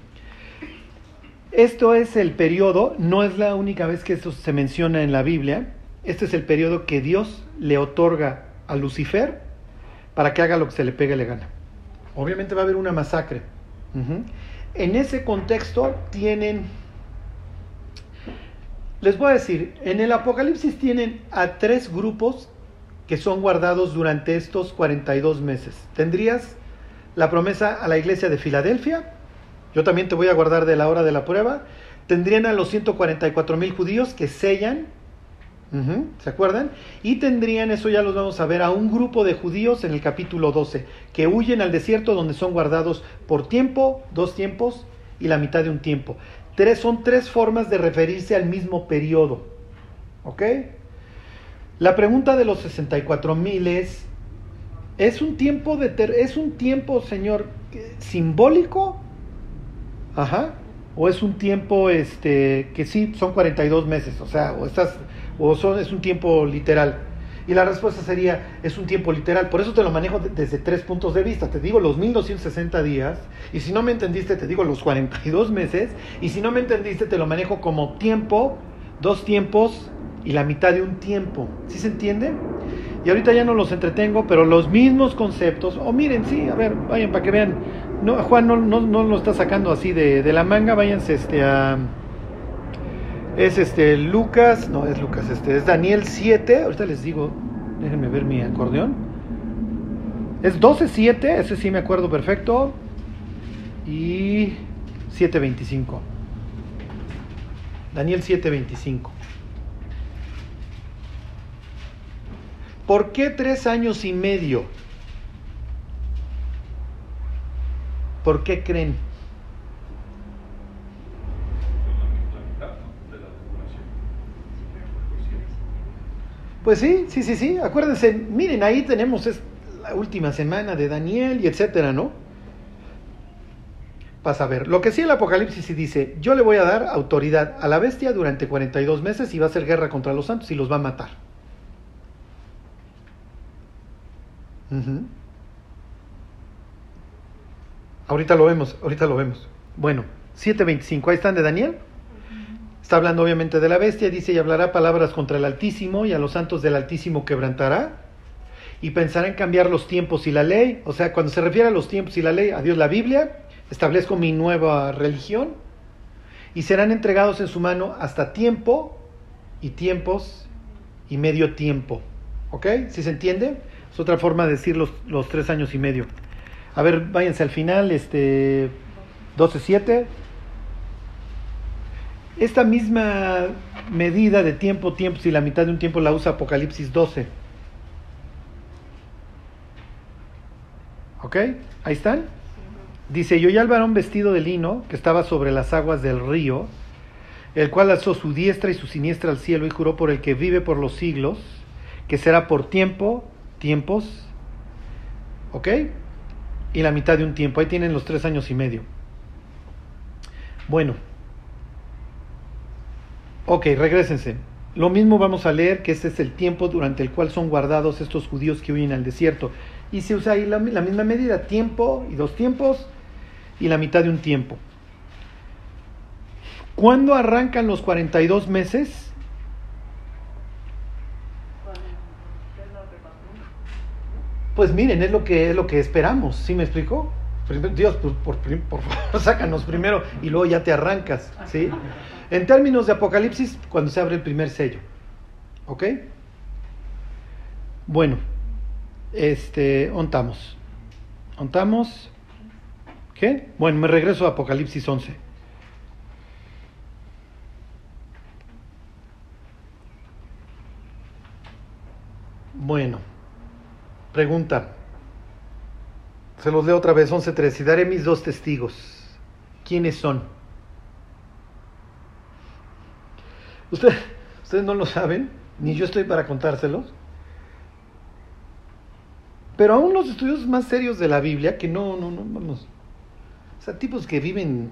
Speaker 1: Esto es el periodo, no es la única vez que esto se menciona en la Biblia. Este es el periodo que Dios le otorga a Lucifer para que haga lo que se le pegue le gana. Obviamente va a haber una masacre. En ese contexto tienen, les voy a decir, en el Apocalipsis tienen a tres grupos que son guardados durante estos 42 meses. Tendrías la promesa a la iglesia de Filadelfia, yo también te voy a guardar de la hora de la prueba. Tendrían a los 144 mil judíos que sellan ¿Se acuerdan? Y tendrían, eso ya los vamos a ver, a un grupo de judíos en el capítulo 12, que huyen al desierto donde son guardados por tiempo, dos tiempos y la mitad de un tiempo. Tres, son tres formas de referirse al mismo periodo. ¿Ok? La pregunta de los 64 mil es, ¿es un tiempo, de ¿es un tiempo, Señor, simbólico? Ajá. ¿O es un tiempo este, que sí, son 42 meses? O sea, o estás o son, es un tiempo literal? Y la respuesta sería, es un tiempo literal. Por eso te lo manejo desde tres puntos de vista. Te digo los 1260 días, y si no me entendiste, te digo los 42 meses, y si no me entendiste, te lo manejo como tiempo, dos tiempos y la mitad de un tiempo. ¿Sí se entiende? Y ahorita ya no los entretengo, pero los mismos conceptos, o miren, sí, a ver, vayan para que vean. No, Juan no, no, no lo está sacando así de, de la manga, váyanse este, a es este Lucas, no es Lucas, este es Daniel 7, ahorita les digo, déjenme ver mi acordeón. Es 12.7, ese sí me acuerdo perfecto. Y 7.25. Daniel 7.25. ¿Por qué tres años y medio? ¿Por qué creen? Pues sí, sí, sí, sí. Acuérdense, miren, ahí tenemos última semana de Daniel y etcétera, ¿no? Vas a ver. Lo que sí el Apocalipsis sí dice, yo le voy a dar autoridad a la bestia durante 42 meses y va a hacer guerra contra los santos y los va a matar. Ahorita lo vemos, ahorita lo vemos. Bueno, 7.25, ahí están de Daniel. Está hablando obviamente de la bestia, dice, y hablará palabras contra el Altísimo y a los santos del Altísimo quebrantará y pensará en cambiar los tiempos y la ley. O sea, cuando se refiere a los tiempos y la ley, a Dios la Biblia, establezco mi nueva religión y serán entregados en su mano hasta tiempo y tiempos y medio tiempo. ¿Ok? ¿Sí se entiende? Es otra forma de decir los, los tres años y medio. A ver, váyanse al final, este 12.7. Esta misma medida de tiempo, tiempos y la mitad de un tiempo la usa Apocalipsis 12. ¿Ok? Ahí están. Dice, yo ya al varón vestido de lino, que estaba sobre las aguas del río, el cual alzó su diestra y su siniestra al cielo y juró por el que vive por los siglos, que será por tiempo, tiempos, ¿ok? Y la mitad de un tiempo. Ahí tienen los tres años y medio. Bueno. Ok, regresense. Lo mismo vamos a leer que este es el tiempo durante el cual son guardados estos judíos que huyen al desierto. Y se usa ahí la, la misma medida, tiempo y dos tiempos y la mitad de un tiempo. ¿Cuándo arrancan los 42 meses? Pues miren, es lo que es lo que esperamos, ¿sí me explico? Dios, por, por, por, favor, sácanos primero y luego ya te arrancas, ¿sí? En términos de Apocalipsis, cuando se abre el primer sello, ¿ok? Bueno, este, ontamos, ontamos, ¿qué? Bueno, me regreso a Apocalipsis 11. Bueno, pregunta. Se los leo otra vez, 11.3. Y daré mis dos testigos. ¿Quiénes son? Ustedes, no lo saben, ni yo estoy para contárselos. Pero aún los estudios más serios de la Biblia, que no, no, no, vamos. O sea, tipos que viven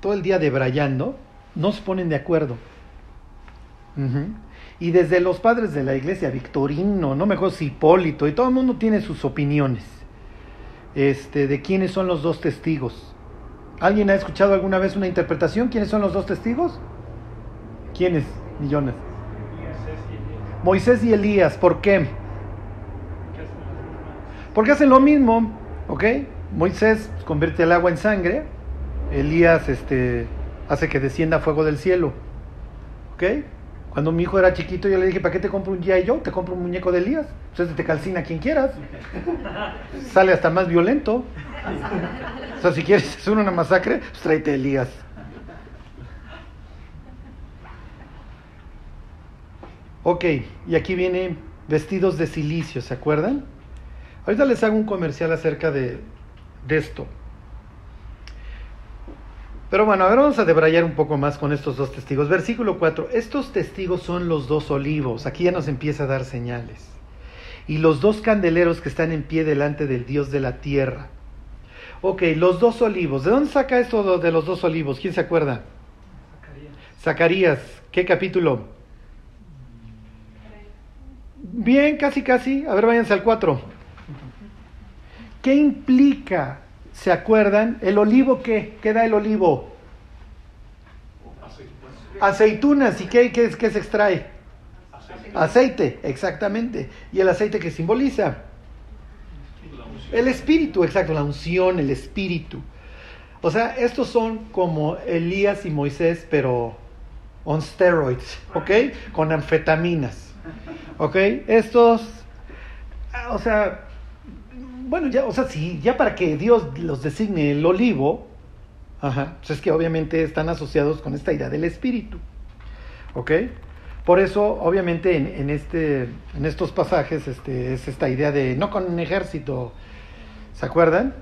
Speaker 1: todo el día debrayando, no se ponen de acuerdo. Y desde los padres de la iglesia, Victorino, no mejor Hipólito, y todo el mundo tiene sus opiniones este, de quiénes son los dos testigos. ¿Alguien ha escuchado alguna vez una interpretación? ¿Quiénes son los dos testigos? ¿Quiénes, millones? Moisés y Elías. ¿Por qué? Porque hacen lo mismo, ¿ok? Moisés convierte el agua en sangre, Elías este, hace que descienda fuego del cielo, ¿ok? Cuando mi hijo era chiquito, yo le dije, ¿para qué te compro un y yo? Te compro un muñeco de Elías. Entonces te calcina quien quieras. Sale hasta más violento. O sea, si quieres hacer una masacre, pues tráete Elías. Ok, y aquí viene vestidos de silicio, ¿se acuerdan? Ahorita les hago un comercial acerca de, de esto. Pero bueno, ahora vamos a debrayar un poco más con estos dos testigos. Versículo 4. Estos testigos son los dos olivos. Aquí ya nos empieza a dar señales. Y los dos candeleros que están en pie delante del Dios de la tierra. Ok, los dos olivos. ¿De dónde saca esto de los dos olivos? ¿Quién se acuerda? Zacarías. Zacarías. ¿Qué capítulo? Bien, casi, casi. A ver, váyanse al 4. ¿Qué implica ¿Se acuerdan? ¿El olivo qué? ¿Qué da el olivo? Aceitunas. ¿Y qué, qué, qué se extrae? Aceite. exactamente. ¿Y el aceite que simboliza? El espíritu, exacto, la unción, el espíritu. O sea, estos son como Elías y Moisés, pero on steroids, ¿ok? Con anfetaminas, ¿ok? Estos, o sea, bueno, ya, o sea, sí, ya para que Dios los designe el olivo, ajá, pues es que obviamente están asociados con esta idea del espíritu. ¿Ok? Por eso, obviamente, en, este, en estos pasajes este, es esta idea de no con ejército, ¿se acuerdan?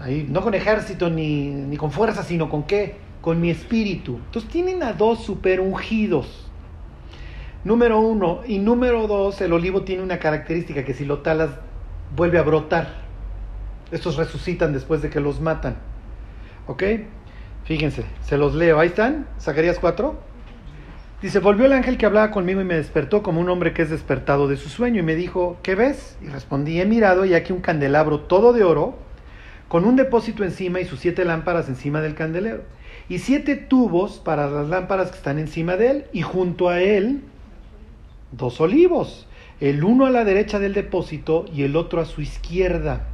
Speaker 1: Ahí, no con ejército ni, ni con fuerza, sino con qué? Con mi espíritu. Entonces tienen a dos super ungidos. Número uno. Y número dos, el olivo tiene una característica que si lo talas vuelve a brotar. Estos resucitan después de que los matan. ¿Ok? Fíjense, se los leo. Ahí están, Zacarías 4. Dice, volvió el ángel que hablaba conmigo y me despertó como un hombre que es despertado de su sueño y me dijo, ¿qué ves? Y respondí, he mirado y aquí un candelabro todo de oro, con un depósito encima y sus siete lámparas encima del candelero, y siete tubos para las lámparas que están encima de él, y junto a él dos olivos, el uno a la derecha del depósito y el otro a su izquierda.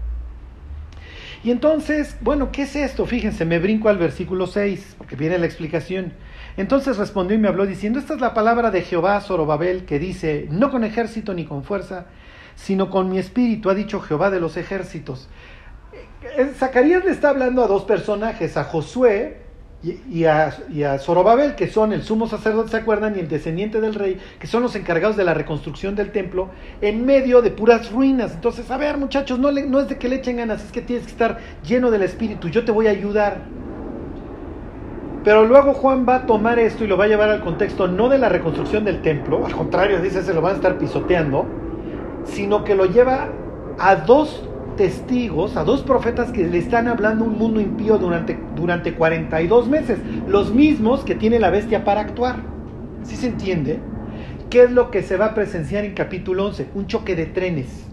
Speaker 1: Y entonces, bueno, ¿qué es esto? Fíjense, me brinco al versículo 6, porque viene la explicación. Entonces respondió y me habló diciendo, esta es la palabra de Jehová Zorobabel que dice, no con ejército ni con fuerza, sino con mi espíritu, ha dicho Jehová de los ejércitos. Eh, Zacarías le está hablando a dos personajes, a Josué y, a, y a Zorobabel, que son el sumo sacerdote, ¿se acuerdan? Y el descendiente del rey, que son los encargados de la reconstrucción del templo, en medio de puras ruinas. Entonces, a ver muchachos, no, le, no es de que le echen ganas, es que tienes que estar lleno del espíritu, yo te voy a ayudar. Pero luego Juan va a tomar esto y lo va a llevar al contexto no de la reconstrucción del templo, al contrario, dice, se lo van a estar pisoteando, sino que lo lleva a dos testigos, a dos profetas que le están hablando un mundo impío durante, durante 42 meses, los mismos que tiene la bestia para actuar. ¿Sí se entiende? ¿Qué es lo que se va a presenciar en capítulo 11? Un choque de trenes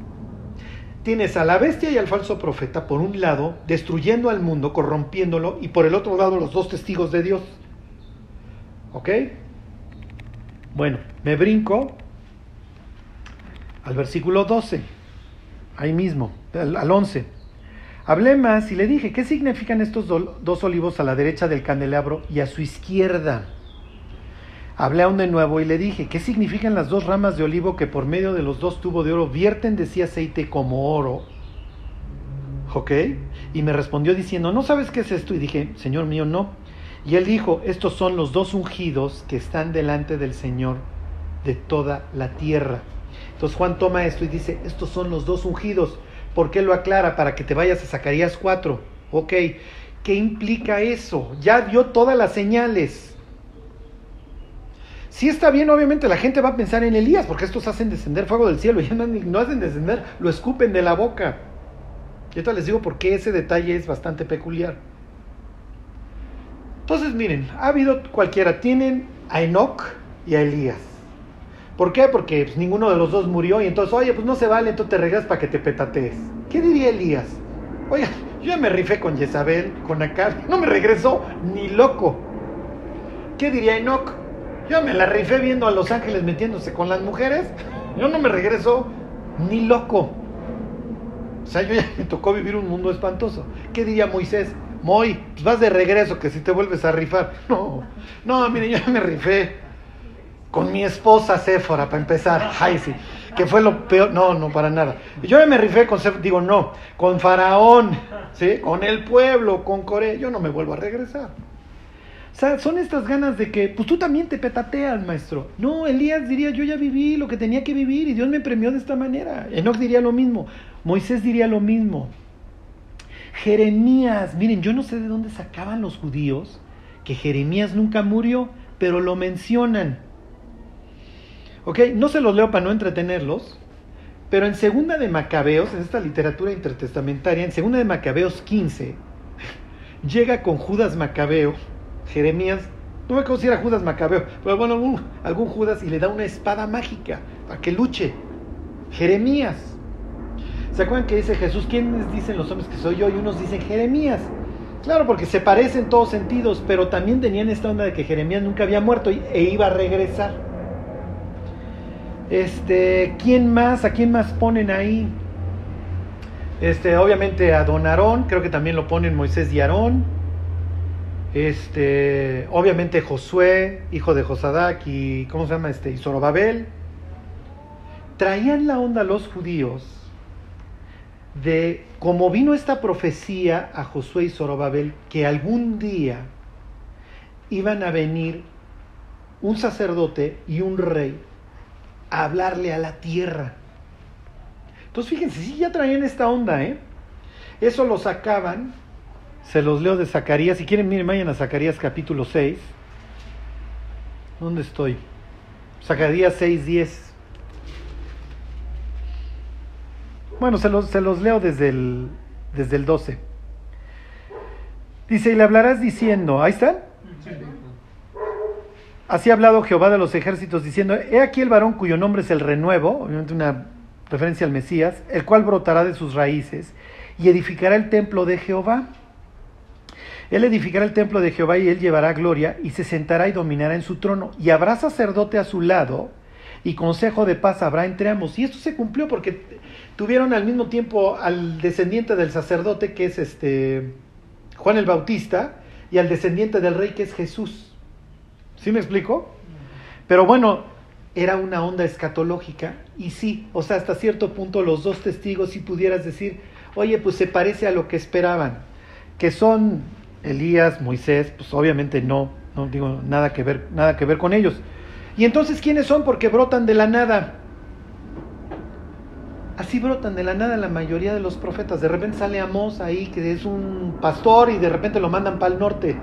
Speaker 1: tienes a la bestia y al falso profeta, por un lado, destruyendo al mundo, corrompiéndolo, y por el otro lado los dos testigos de Dios. ¿Ok? Bueno, me brinco al versículo 12, ahí mismo, al, 11. Hablé más y le dije, ¿qué significan estos dos olivos a la derecha del candelabro y a su izquierda? Hablé aún de nuevo y le dije, ¿qué significan las dos ramas de olivo que por medio de los dos tubos de oro vierten de sí aceite como oro? ¿Ok? Y me respondió diciendo, ¿no sabes qué es esto? Y dije, Señor mío, no. Y él dijo, estos son los dos ungidos que están delante del Señor de toda la tierra. Entonces Juan toma esto y dice, estos son los dos ungidos. ¿Por qué lo aclara? Para que te vayas a Zacarías 4. Ok, ¿qué implica eso? Ya dio todas las señales. Si está bien, obviamente la gente va a pensar en Elías, porque estos hacen descender fuego del cielo y no hacen descender, lo escupen de la boca. Y ahorita les digo por qué ese detalle es bastante peculiar. Entonces, miren, ha habido cualquiera, tienen a Enoch y a Elías. ¿Por qué? Porque pues, ninguno de los dos murió y entonces, oye, pues no se vale, entonces te regresas para que te petatees. ¿Qué diría Elías? Oiga, yo ya me rifé con Jezabel, con Acab, no me regresó ni loco. ¿Qué diría Enoch? Yo me la rifé viendo a Los Ángeles metiéndose con las mujeres. Yo no me regreso ni loco. O sea, yo ya me tocó vivir un mundo espantoso. ¿Qué diría Moisés? Moy, pues vas de regreso que si te vuelves a rifar. No, no, mire, yo me rifé con mi esposa Séfora para empezar. Ay, sí, que fue lo peor. No, no, para nada. Yo me rifé con Séfora, digo, no, con Faraón, ¿sí? Con el pueblo, con Corea. Yo no me vuelvo a regresar. O sea, son estas ganas de que, pues tú también te petateas, maestro. No, Elías diría, yo ya viví lo que tenía que vivir y Dios me premió de esta manera. Enoch diría lo mismo, Moisés diría lo mismo. Jeremías, miren, yo no sé de dónde sacaban los judíos que Jeremías nunca murió, pero lo mencionan. Ok, no se los leo para no entretenerlos, pero en Segunda de Macabeos, en esta literatura intertestamentaria, en Segunda de Macabeos 15, llega con Judas Macabeo Jeremías, no me acuerdo si era Judas Macabeo, pero bueno, algún, Judas y le da una espada mágica para que luche. Jeremías. ¿Se acuerdan que dice Jesús? ¿Quiénes dicen los hombres que soy yo? Y unos dicen Jeremías. Claro, porque se parece en todos sentidos, pero también tenían esta onda de que Jeremías nunca había muerto e iba a regresar. Este, ¿quién más? ¿A quién más ponen ahí? Este, obviamente a Don Aarón, creo que también lo ponen Moisés y Aarón. Este, obviamente Josué, hijo de Josadac y ¿cómo se llama este? Y Zorobabel traían la onda los judíos de cómo vino esta profecía a Josué y Zorobabel que algún día iban a venir un sacerdote y un rey a hablarle a la tierra. Entonces fíjense, sí ya traían esta onda, ¿eh? Eso lo sacaban se los leo de Zacarías. Si quieren, miren, vayan a Zacarías capítulo 6. ¿Dónde estoy? Zacarías 6, 10. Bueno, se los, se los leo desde el, desde el 12. Dice, y le hablarás diciendo, ¿ahí están? Así ha hablado Jehová de los ejércitos diciendo, he aquí el varón cuyo nombre es el renuevo, obviamente una referencia al Mesías, el cual brotará de sus raíces y edificará el templo de Jehová. Él edificará el templo de Jehová y él llevará gloria y se sentará y dominará en su trono y habrá sacerdote a su lado y consejo de paz habrá entre ambos. Y esto se cumplió porque tuvieron al mismo tiempo al descendiente del sacerdote que es este Juan el Bautista y al descendiente del rey que es Jesús. ¿Sí me explico? Pero bueno, era una onda escatológica y sí, o sea, hasta cierto punto los dos testigos si pudieras decir, oye, pues se parece a lo que esperaban, que son Elías, Moisés, pues obviamente no, no digo nada que ver, nada que ver con ellos. Y entonces, ¿quiénes son? Porque brotan de la nada. Así brotan de la nada la mayoría de los profetas. De repente sale Amós ahí, que es un pastor, y de repente lo mandan para el norte.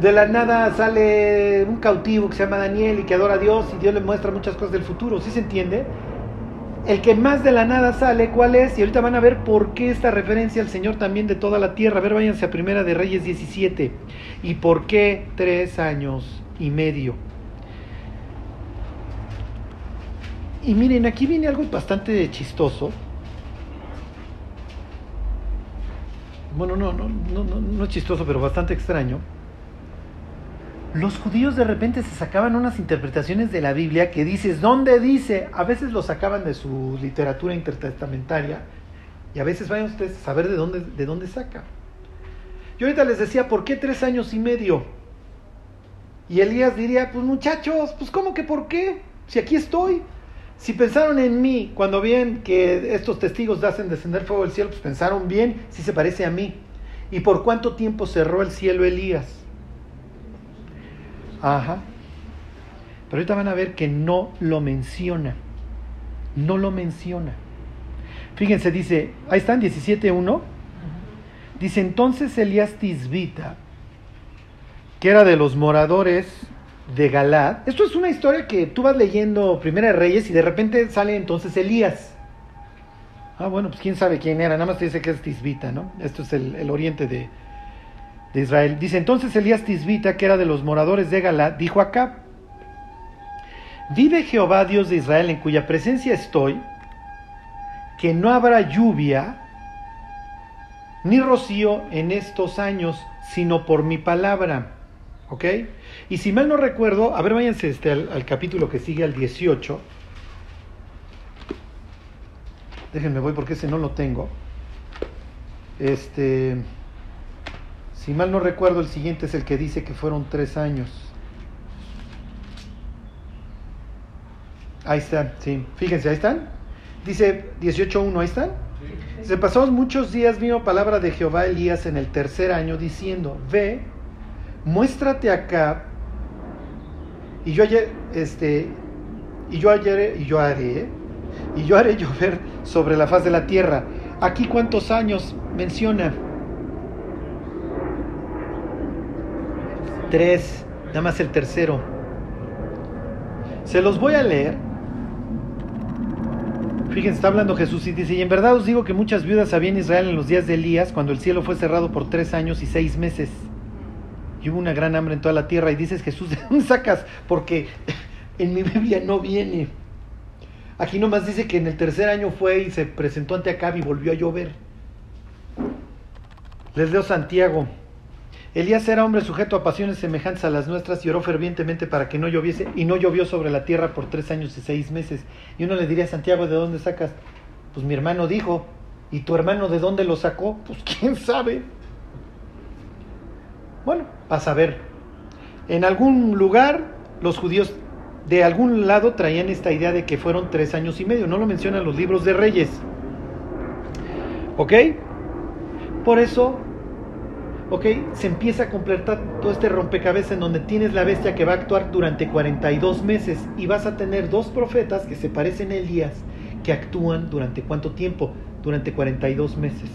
Speaker 1: De la nada sale un cautivo que se llama Daniel y que adora a Dios y Dios le muestra muchas cosas del futuro. ¿Sí se entiende? El que más de la nada sale, ¿cuál es? Y ahorita van a ver por qué esta referencia al Señor también de toda la tierra. A ver, váyanse a Primera de Reyes 17. ¿Y por qué tres años y medio? Y miren, aquí viene algo bastante chistoso. Bueno, no, no, no, no, es chistoso, pero bastante extraño. Los judíos de repente se sacaban unas interpretaciones de la Biblia que dices, ¿dónde dice? A veces lo sacaban de su literatura intertestamentaria y a veces vayan ustedes a saber de dónde, de dónde saca. Yo ahorita les decía, ¿por qué tres años y medio? Y Elías diría, pues muchachos, pues ¿cómo que por qué? Si aquí estoy. Si pensaron en mí cuando ven que estos testigos hacen descender fuego del cielo, pues pensaron bien si se parece a mí. ¿Y por cuánto tiempo cerró el cielo Elías? Ajá. Pero ahorita van a ver que no lo menciona. No lo menciona. Fíjense, dice, ahí están, 17.1. Dice, entonces Elías Tisbita, que era de los moradores de Galad. Esto es una historia que tú vas leyendo Primera de Reyes y de repente sale entonces Elías. Ah, bueno, pues quién sabe quién era, nada más te dice que es Tisbita, ¿no? Esto es el, oriente de, de, Israel. Dice, entonces Elías Tisbita, que era de los moradores de Galad, dijo acá, vive Jehová Dios de Israel, en cuya presencia estoy, que no habrá lluvia ni rocío en estos años, sino por mi palabra. ¿Ok? Y si mal no recuerdo, a ver, váyanse este, al, capítulo que sigue, al 18. Déjenme, voy porque ese no lo tengo. Este, si mal no recuerdo, el siguiente es el que dice que fueron tres años. Ahí están, sí. Fíjense, ahí están. Dice 18.1, ahí están. Se pasados muchos días vino palabra de Jehová Elías en el tercer año diciendo, ve, muéstrate acá y yo ayer, este, y yo ayer, y yo haré, y yo haré llover sobre la faz de la tierra. Aquí cuántos años menciona. Tres, nada más el tercero. Se los voy a leer. Fíjense, está hablando Jesús y dice, y en verdad os digo que muchas viudas había en Israel en los días de Elías, cuando el cielo fue cerrado por tres años y seis meses y hubo una gran hambre en toda la tierra y dices, Jesús, ¿de dónde sacas? Porque en mi Biblia no viene. Aquí nomás dice que en el tercer año fue y se presentó ante Acab y volvió a llover. Les leo Santiago. Elías era hombre sujeto a pasiones semejantes a las nuestras y oró fervientemente para que no lloviese y no llovió sobre la tierra por tres años y seis meses. Y uno le diría Santiago, ¿de dónde sacas? Pues mi hermano dijo. ¿Y tu hermano de dónde lo sacó? Pues quién sabe. Bueno, a saber. En algún lugar los judíos de algún lado traían esta idea de que fueron tres años y medio. No lo mencionan los libros de reyes. ¿Ok? Por eso, ¿ok? Se empieza a completar todo este rompecabezas en donde tienes la bestia que va a actuar durante 42 meses y vas a tener dos profetas que se parecen a Elías que actúan durante cuánto tiempo? Durante 42 meses.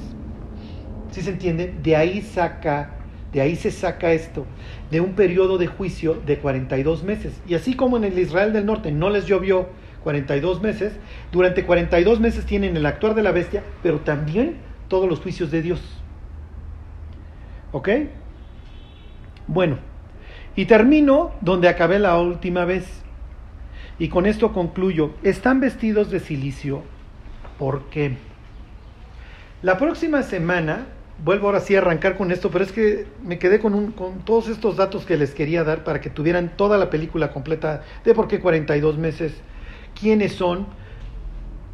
Speaker 1: ¿Sí se entiende? De ahí saca de ahí se saca esto, de un periodo de juicio de 42 meses. Y así como en el Israel del norte no les llovió 42 meses. Durante 42 meses tienen el actuar de la bestia, pero también todos los juicios de Dios. ¿Ok? Bueno, y termino donde acabé la última vez. Y con esto concluyo. Están vestidos de silicio. ¿Por qué? La próxima semana, vuelvo ahora sí a arrancar con esto, pero es que me quedé con, un, con todos estos datos que les quería dar para que tuvieran toda la película completa de por qué 42 meses, quiénes son.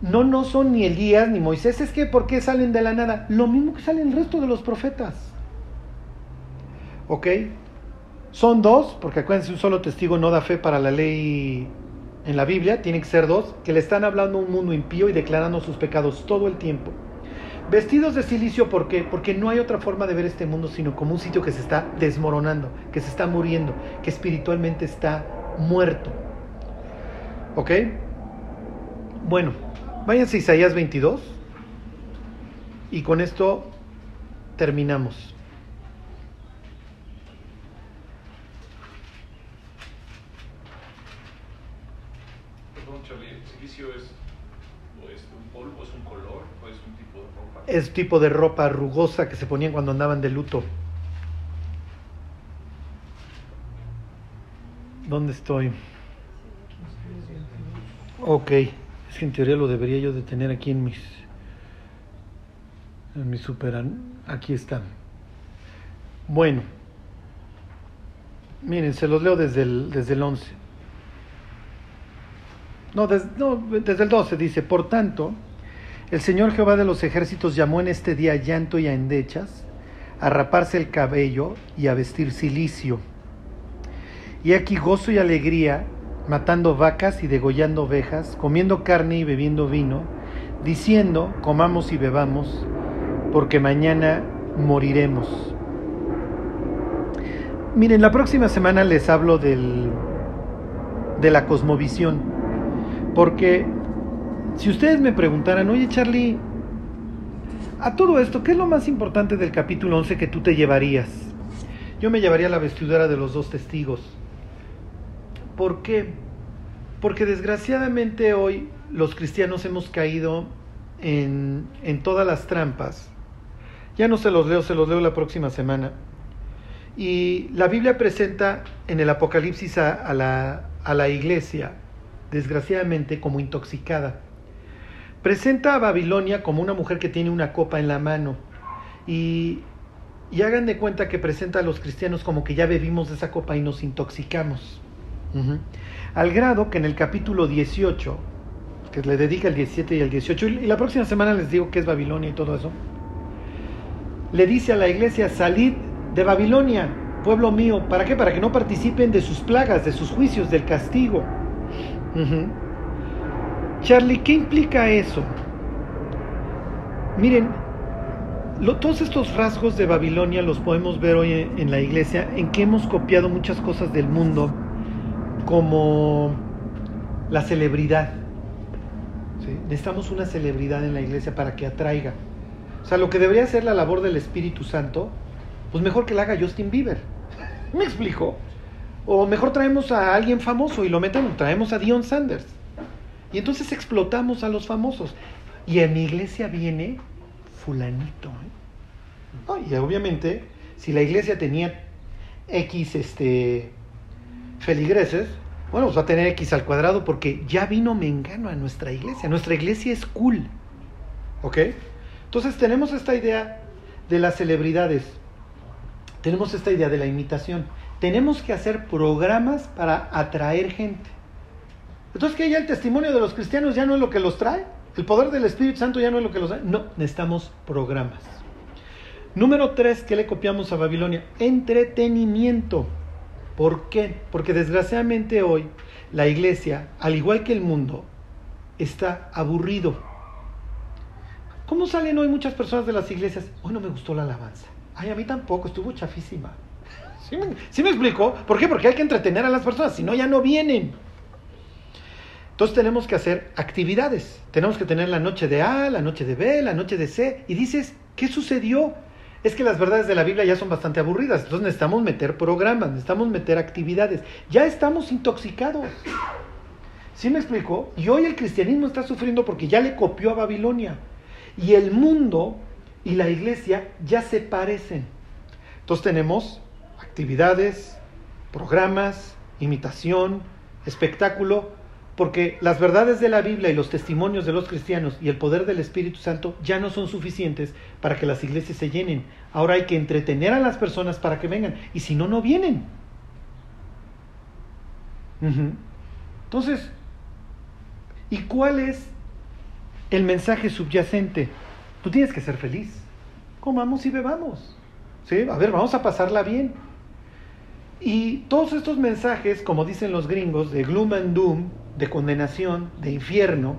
Speaker 1: No, no son ni Elías ni Moisés, es que ¿por qué salen de la nada? Lo mismo que salen el resto de los profetas. ¿Ok? Son dos, porque acuérdense, un solo testigo no da fe para la ley en la Biblia, tienen que ser dos, que le están hablando a un mundo impío y declarando sus pecados todo el tiempo. Vestidos de silicio, ¿por qué? Porque no hay otra forma de ver este mundo sino como un sitio que se está desmoronando, que se está muriendo, que espiritualmente está muerto. ¿Ok? Bueno, váyanse a Isaías 22 y con esto terminamos.
Speaker 2: Perdón, Charlie, ¿el silicio es, o es un polvo, es un color o es un tipo de ropa?
Speaker 1: Es tipo de ropa rugosa que se ponían cuando andaban de luto. ¿Dónde estoy? Ok, es que en teoría lo debería yo de tener aquí en mis en mi super aquí están. Bueno. Miren, se los leo desde el, desde el 11. No, des- no, desde el 12 dice, por tanto, el Señor Jehová de los ejércitos llamó en este día a llanto y a endechas, a raparse el cabello y a vestir silicio. Y aquí gozo y alegría, matando vacas y degollando ovejas, comiendo carne y bebiendo vino, diciendo, comamos y bebamos, porque mañana moriremos. Miren, la próxima semana les hablo del, de la cosmovisión, porque si ustedes me preguntaran, oye Charlie, a todo esto, ¿qué es lo más importante del capítulo 11 que tú te llevarías? Yo me llevaría la vestidura de los dos testigos. ¿Por qué? Porque desgraciadamente hoy los cristianos hemos caído en, en todas las trampas. Ya no se los leo, se los leo la próxima semana. Y la Biblia presenta en el Apocalipsis a, a la, a la iglesia, desgraciadamente, como intoxicada. Presenta a Babilonia como una mujer que tiene una copa en la mano. Y, y hagan de cuenta que presenta a los cristianos como que ya bebimos esa copa y nos intoxicamos. Al grado que en el capítulo 18, que le dedica el 17 y el 18, y la próxima semana les digo qué es Babilonia y todo eso, le dice a la iglesia, salid de Babilonia, pueblo mío, ¿para qué? Para que no participen de sus plagas, de sus juicios, del castigo. Charlie, ¿qué implica eso? Miren, todos estos rasgos de Babilonia los podemos ver hoy en, en la iglesia, en que hemos copiado muchas cosas del mundo, como la celebridad. ¿sí? Necesitamos una celebridad en la iglesia para que atraiga. O sea, lo que debería ser la labor del Espíritu Santo, pues mejor que la haga Justin Bieber. ¿Me explico? O mejor traemos a alguien famoso y lo metemos, traemos a Dion Sanders. Y entonces explotamos a los famosos. Y en mi iglesia viene fulanito. ¿eh? Y obviamente, si la iglesia tenía X este, feligreses, bueno, pues va a tener X al cuadrado porque ya vino Mengano a nuestra iglesia. Nuestra iglesia es cool. ¿Ok? Entonces tenemos esta idea de las celebridades. Tenemos esta idea de la imitación. Tenemos que hacer programas para atraer gente. Entonces, que ya el testimonio de los cristianos ya no es lo que los trae. El poder del Espíritu Santo ya no es lo que los trae. No, necesitamos programas. Número tres, ¿qué le copiamos a Babilonia? Entretenimiento. ¿Por qué? Porque desgraciadamente hoy la iglesia, al igual que el mundo, está aburrido. ¿Cómo salen hoy muchas personas de las iglesias? Hoy no me gustó la alabanza. Ay, a mí tampoco, estuvo chafísima. ¿Sí me, sí explico? ¿Por qué? Porque hay que entretener a las personas, si no ya no vienen. Entonces tenemos que hacer actividades. Tenemos que tener la noche de A, la noche de B, la noche de C. Y dices, ¿qué sucedió? Es que las verdades de la Biblia ya son bastante aburridas. Entonces necesitamos meter programas, necesitamos meter actividades. Ya estamos intoxicados. ¿Sí me explico? Y hoy el cristianismo está sufriendo porque ya le copió a Babilonia. Y el mundo y la iglesia ya se parecen. Entonces tenemos actividades, programas, imitación, espectáculo, porque las verdades de la Biblia y los testimonios de los cristianos y el poder del Espíritu Santo ya no son suficientes para que las iglesias se llenen. Ahora hay que entretener a las personas para que vengan, y si no, no vienen. Entonces, ¿y cuál es el mensaje subyacente? Tú tienes que ser feliz. Comamos y bebamos. ¿Sí? A ver, vamos a pasarla bien. Y todos estos mensajes, como dicen los gringos, de gloom and doom, de condenación, de infierno,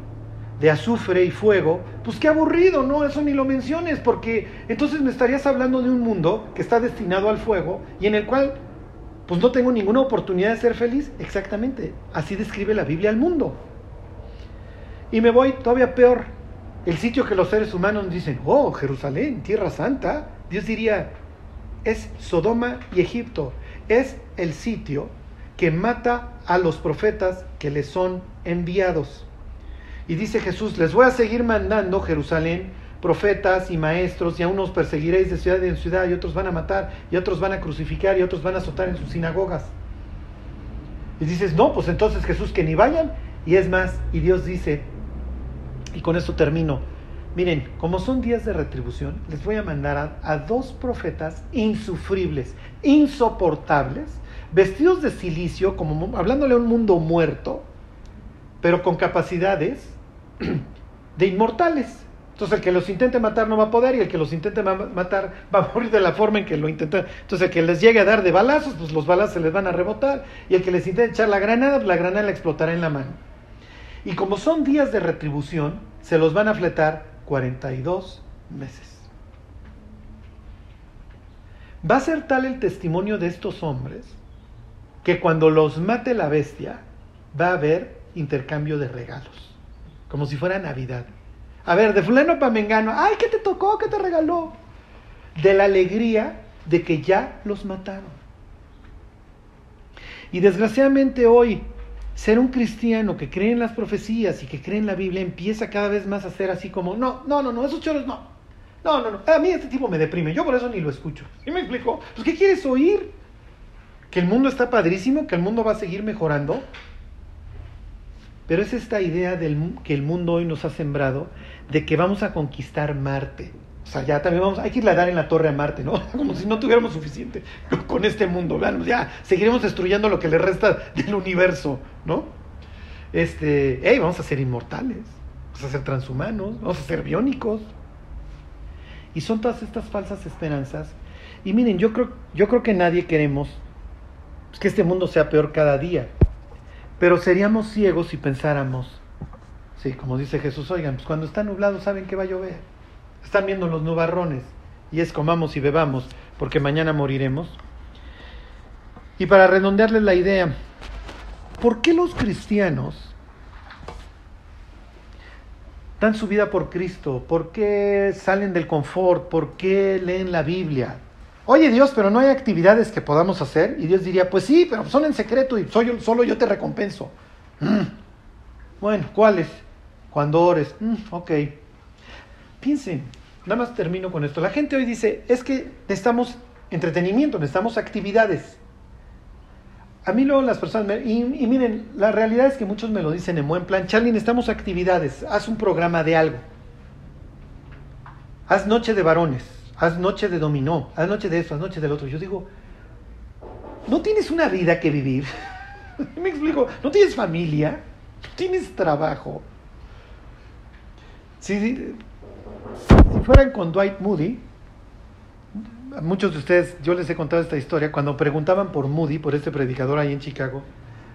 Speaker 1: de azufre y fuego, pues qué aburrido, ¿no? Eso ni lo menciones, porque entonces me estarías hablando de un mundo que está destinado al fuego y en el cual pues no tengo ninguna oportunidad de ser feliz. Exactamente, así describe la Biblia al mundo. Y me voy todavía peor, el sitio que los seres humanos dicen, oh, Jerusalén, tierra santa, Dios diría, es Sodoma y Egipto, es el sitio que mata a los profetas que les son enviados. Y dice Jesús, les voy a seguir mandando Jerusalén profetas y maestros, y a unos perseguiréis de ciudad en ciudad, y otros van a matar, y otros van a crucificar, y otros van a azotar en sus sinagogas. Y dices, no, pues entonces Jesús que ni vayan. Y es más, y Dios dice, y con esto termino, miren, como son días de retribución, les voy a mandar a, a dos profetas insufribles, insoportables, vestidos de silicio, como hablándole a un mundo muerto, pero con capacidades de inmortales. Entonces el que los intente matar no va a poder y el que los intente matar va a morir de la forma en que lo intenta. Entonces el que les llegue a dar de balazos, pues los balazos se les van a rebotar. Y el que les intente echar la granada, pues la granada le explotará en la mano. Y como son días de retribución, se los van a fletar 42 meses. Va a ser tal el testimonio de estos hombres que cuando los mate la bestia va a haber intercambio de regalos, como si fuera Navidad. A ver, de fulano para mengano, ay, ¿qué te tocó? ¿Qué te regaló? De la alegría de que ya los mataron. Y desgraciadamente hoy, ser un cristiano que cree en las profecías y que cree en la Biblia empieza cada vez más a ser así como, no, no, no, no, esos choros no. No, no, no. A mí este tipo me deprime. Yo por eso ni lo escucho. ¿Y me explico? Pues, ¿qué quieres oír? ¿Que el mundo está padrísimo? ¿Que el mundo va a seguir mejorando? Pero es esta idea del, que el mundo hoy nos ha sembrado de que vamos a conquistar Marte. O sea, ya también vamos, hay que irle a dar en la torre a Marte, ¿no? Como si no tuviéramos suficiente con este mundo. Vean, ya seguiremos destruyendo lo que le resta del universo, ¿no? Este, hey, vamos a ser inmortales, vamos a ser transhumanos, vamos a ser biónicos. Y son todas estas falsas esperanzas. Y miren, yo creo, yo creo que nadie queremos pues, que este mundo sea peor cada día. Pero seríamos ciegos si pensáramos Sí, como dice Jesús, oigan, pues cuando está nublado saben que va a llover. Están viendo los nubarrones y es comamos y bebamos porque mañana moriremos. Y para redondearles la idea, ¿por qué los cristianos dan su vida por Cristo? ¿Por qué salen del confort? ¿Por qué leen la Biblia? Oye Dios, pero no hay actividades que podamos hacer. Y Dios diría, pues sí, pero son en secreto y soy, solo yo te recompenso. Mm. Bueno, ¿cuáles? Cuando ores, mm, ok. Piensen, nada más termino con esto. La gente hoy dice, es que necesitamos entretenimiento, necesitamos actividades. A mí luego las personas, me, y, miren, la realidad es que muchos me lo dicen en buen plan, Charlie, necesitamos actividades, haz un programa de algo. Haz noche de varones, haz noche de dominó, haz noche de esto, haz noche del otro. Yo digo, no tienes una vida que vivir. me explico, no tienes familia, no tienes trabajo. Si, fueran con Dwight Moody, muchos de ustedes, yo les he contado esta historia, cuando preguntaban por Moody, por este predicador ahí en Chicago,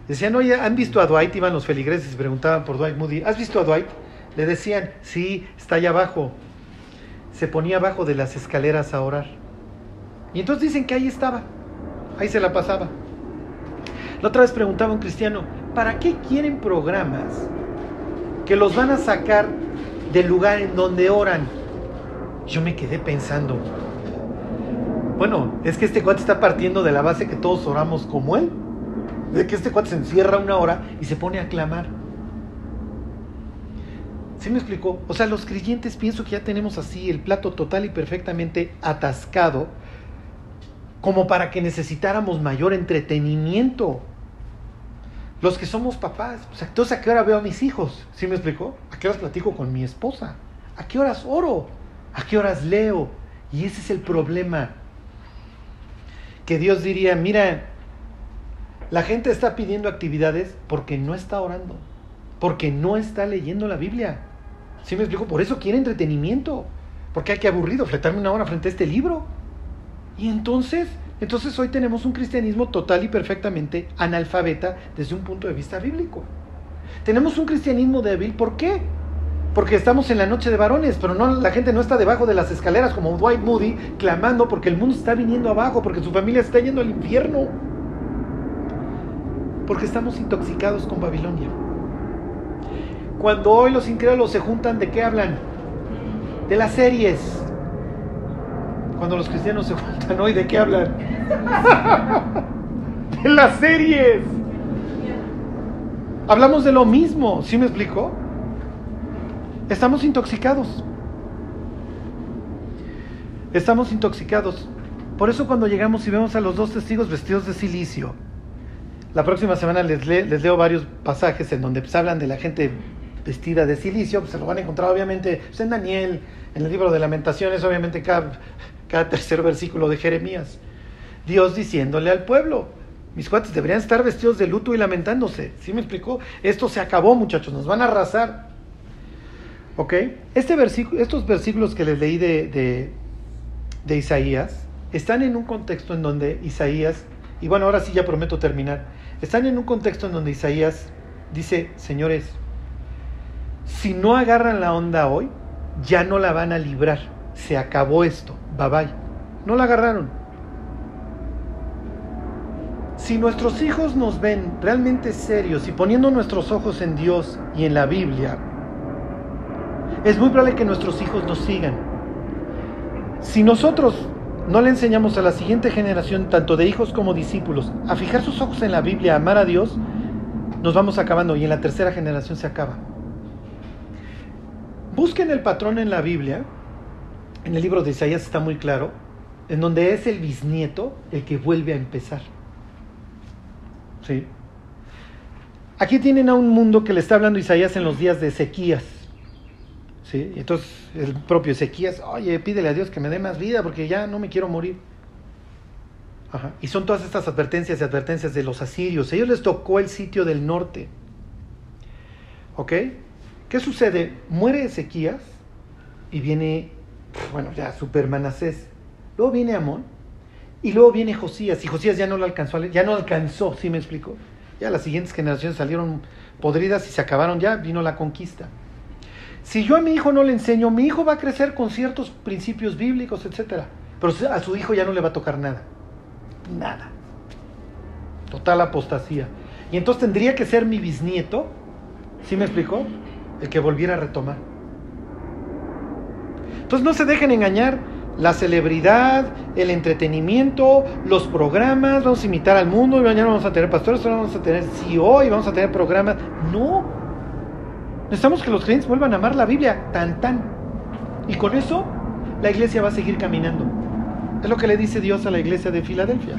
Speaker 1: decían, oye, ¿han visto a Dwight? Iban los feligreses y preguntaban por Dwight Moody, ¿has visto a Dwight? Le decían, sí, está allá abajo. Se ponía abajo de las escaleras a orar. Y entonces dicen que ahí estaba, ahí se la pasaba. La otra vez preguntaba un cristiano, ¿para qué quieren programas que los van a sacar del lugar en donde oran. Yo me quedé pensando, bueno, es que este cuate está partiendo de la base que todos oramos como él. De que este cuate se encierra una hora y se pone a clamar. ¿Sí me explicó? O sea, los creyentes pienso que ya tenemos así el plato total y perfectamente atascado como para que necesitáramos mayor entretenimiento. Los que somos papás, o sea, entonces a qué hora veo a mis hijos, ¿sí me explicó? ¿A qué horas platico con mi esposa? ¿A qué horas oro? ¿A qué horas leo? Y ese es el problema. Que Dios diría, mira, la gente está pidiendo actividades porque no está orando, porque no está leyendo la Biblia. ¿Sí me explico? Por eso quiere entretenimiento, porque hay que aburrido fletarme una hora frente a este libro. Y entonces, entonces hoy tenemos un cristianismo total y perfectamente analfabeta desde un punto de vista bíblico. Tenemos un cristianismo débil, ¿por qué? Porque estamos en la noche de varones, pero no, la gente no está debajo de las escaleras como Dwight Moody clamando porque el mundo está viniendo abajo, porque su familia está yendo al infierno. Porque estamos intoxicados con Babilonia. Cuando hoy los incrédulos se juntan, ¿de qué hablan? De las series. Cuando los cristianos se juntan hoy, ¿de qué hablan? de las series. Hablamos de lo mismo, ¿sí me explico? Estamos intoxicados. Estamos intoxicados. Por eso cuando llegamos y vemos a los dos testigos vestidos de silicio, la próxima semana les, leo varios pasajes en donde pues, hablan de la gente vestida de silicio, pues se lo van a encontrar obviamente pues, en Daniel, en el libro de lamentaciones, obviamente cada, cada tercer versículo de Jeremías. Dios diciéndole al pueblo, mis cuates deberían estar vestidos de luto y lamentándose. ¿Sí me explicó? Esto se acabó, muchachos, nos van a arrasar. ¿Ok? Este versículo, estos versículos que les leí de, de, de Isaías están en un contexto en donde Isaías, y bueno, ahora sí ya prometo terminar, están en un contexto en donde Isaías dice, señores, si no agarran la onda hoy, ya no la van a librar. Se acabó esto. Bye bye. No la agarraron. Si nuestros hijos nos ven realmente serios y poniendo nuestros ojos en Dios y en la Biblia, es muy probable que nuestros hijos nos sigan. Si nosotros no le enseñamos a la siguiente generación, tanto de hijos como discípulos, a fijar sus ojos en la Biblia, a amar a Dios, nos vamos acabando y en la tercera generación se acaba. Busquen el patrón en la Biblia, en el libro de Isaías está muy claro, en donde es el bisnieto el que vuelve a empezar. ¿Sí? Aquí tienen a un mundo que le está hablando Isaías en los días de Ezequías. ¿Sí? Entonces el propio Ezequías, oye, pídele a Dios que me dé más vida porque ya no me quiero morir. Ajá. Y son todas estas advertencias y advertencias de los asirios. A ellos les tocó el sitio del norte. ¿Ok? ¿Qué sucede? Muere Ezequías y viene, bueno, ya Supermanasés. Luego viene Amón y luego viene Josías. Y Josías ya no lo alcanzó, ya no alcanzó, ¿sí me explico? Ya las siguientes generaciones salieron podridas y se acabaron ya, vino la conquista. Si yo a mi hijo no le enseño, mi hijo va a crecer con ciertos principios bíblicos, etc. Pero a su hijo ya no le va a tocar nada. Nada. Total apostasía. Y entonces tendría que ser mi bisnieto, ¿sí me explicó? El que volviera a retomar. Entonces no se dejen engañar. La celebridad, el entretenimiento, los programas, vamos a imitar al mundo mañana vamos a tener pastores, vamos a tener CEO y vamos a tener programas. No. Necesitamos que los clientes vuelvan a amar la Biblia, tan tan. Y con eso la iglesia va a seguir caminando. Es lo que le dice Dios a la iglesia de Filadelfia.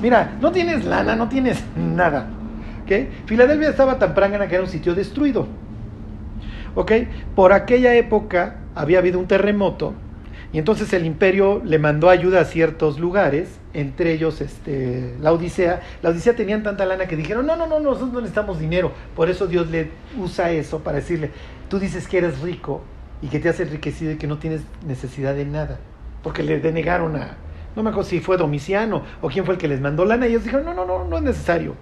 Speaker 1: Mira, no tienes lana, no tienes nada. ¿Okay? Filadelfia estaba tan prangana que era un sitio destruido. ¿Ok? Por aquella época había habido un terremoto y entonces el imperio le mandó ayuda a ciertos lugares, entre ellos este, la Odisea. La Odisea tenían tanta lana que dijeron, no, no, no, nosotros no necesitamos dinero. Por eso Dios le usa eso para decirle, tú dices que eres rico y que te has enriquecido y que no tienes necesidad de nada. Porque le denegaron a, no me acuerdo si fue Domiciano o quién fue el que les mandó lana y ellos dijeron, no, no, no, no es necesario.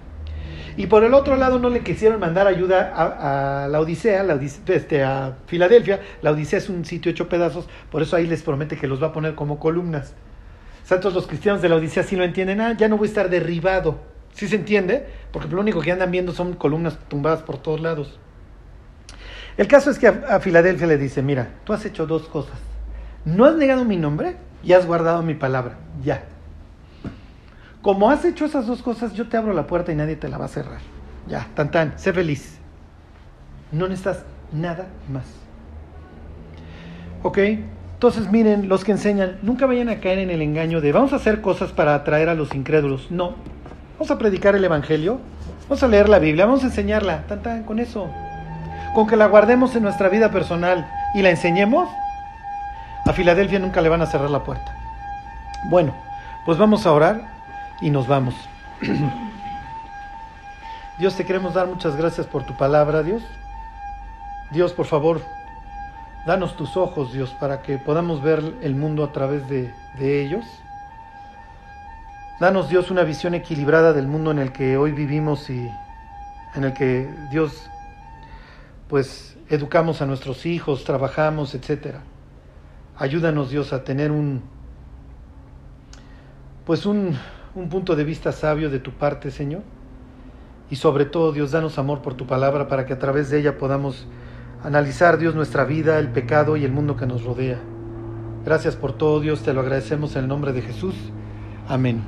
Speaker 1: Y por el otro lado no le quisieron mandar ayuda a, la Odisea, la este, a Filadelfia. La Odisea es un sitio hecho pedazos, por eso ahí les promete que los va a poner como columnas. Santos los cristianos de la Odisea sí lo entienden, ah, ya no voy a estar derribado. ¿Sí se entiende? Porque lo único que andan viendo son columnas tumbadas por todos lados. El caso es que a Filadelfia le dice, mira, tú has hecho dos cosas. No has negado mi nombre y has guardado mi palabra. Ya, como has hecho esas dos cosas, yo te abro la puerta y nadie te la va a cerrar. Ya, tan tan, sé feliz. No necesitas nada más. ¿Ok? Entonces miren, los que enseñan, nunca vayan a caer en el engaño de vamos a hacer cosas para atraer a los incrédulos. No. Vamos a predicar el Evangelio, vamos a leer la Biblia, vamos a enseñarla, tan, con eso. Con que la guardemos en nuestra vida personal y la enseñemos, a Filadelfia nunca le van a cerrar la puerta. Bueno, pues vamos a orar y nos vamos. Dios, te queremos dar muchas gracias por tu palabra, Dios. Dios, por favor, danos tus ojos, Dios, para que podamos ver el mundo a través de, ellos. Danos, Dios, una visión equilibrada del mundo en el que hoy vivimos y en el que, Dios, pues educamos a nuestros hijos, trabajamos, etcétera. Ayúdanos, Dios, a tener un, pues un, un punto de vista sabio de tu parte, Señor. Y sobre todo, Dios, danos amor por tu palabra para que a través de ella podamos analizar, Dios, nuestra vida, el pecado y el mundo que nos rodea. Gracias por todo, Dios, te lo agradecemos en el nombre de Jesús. Amén.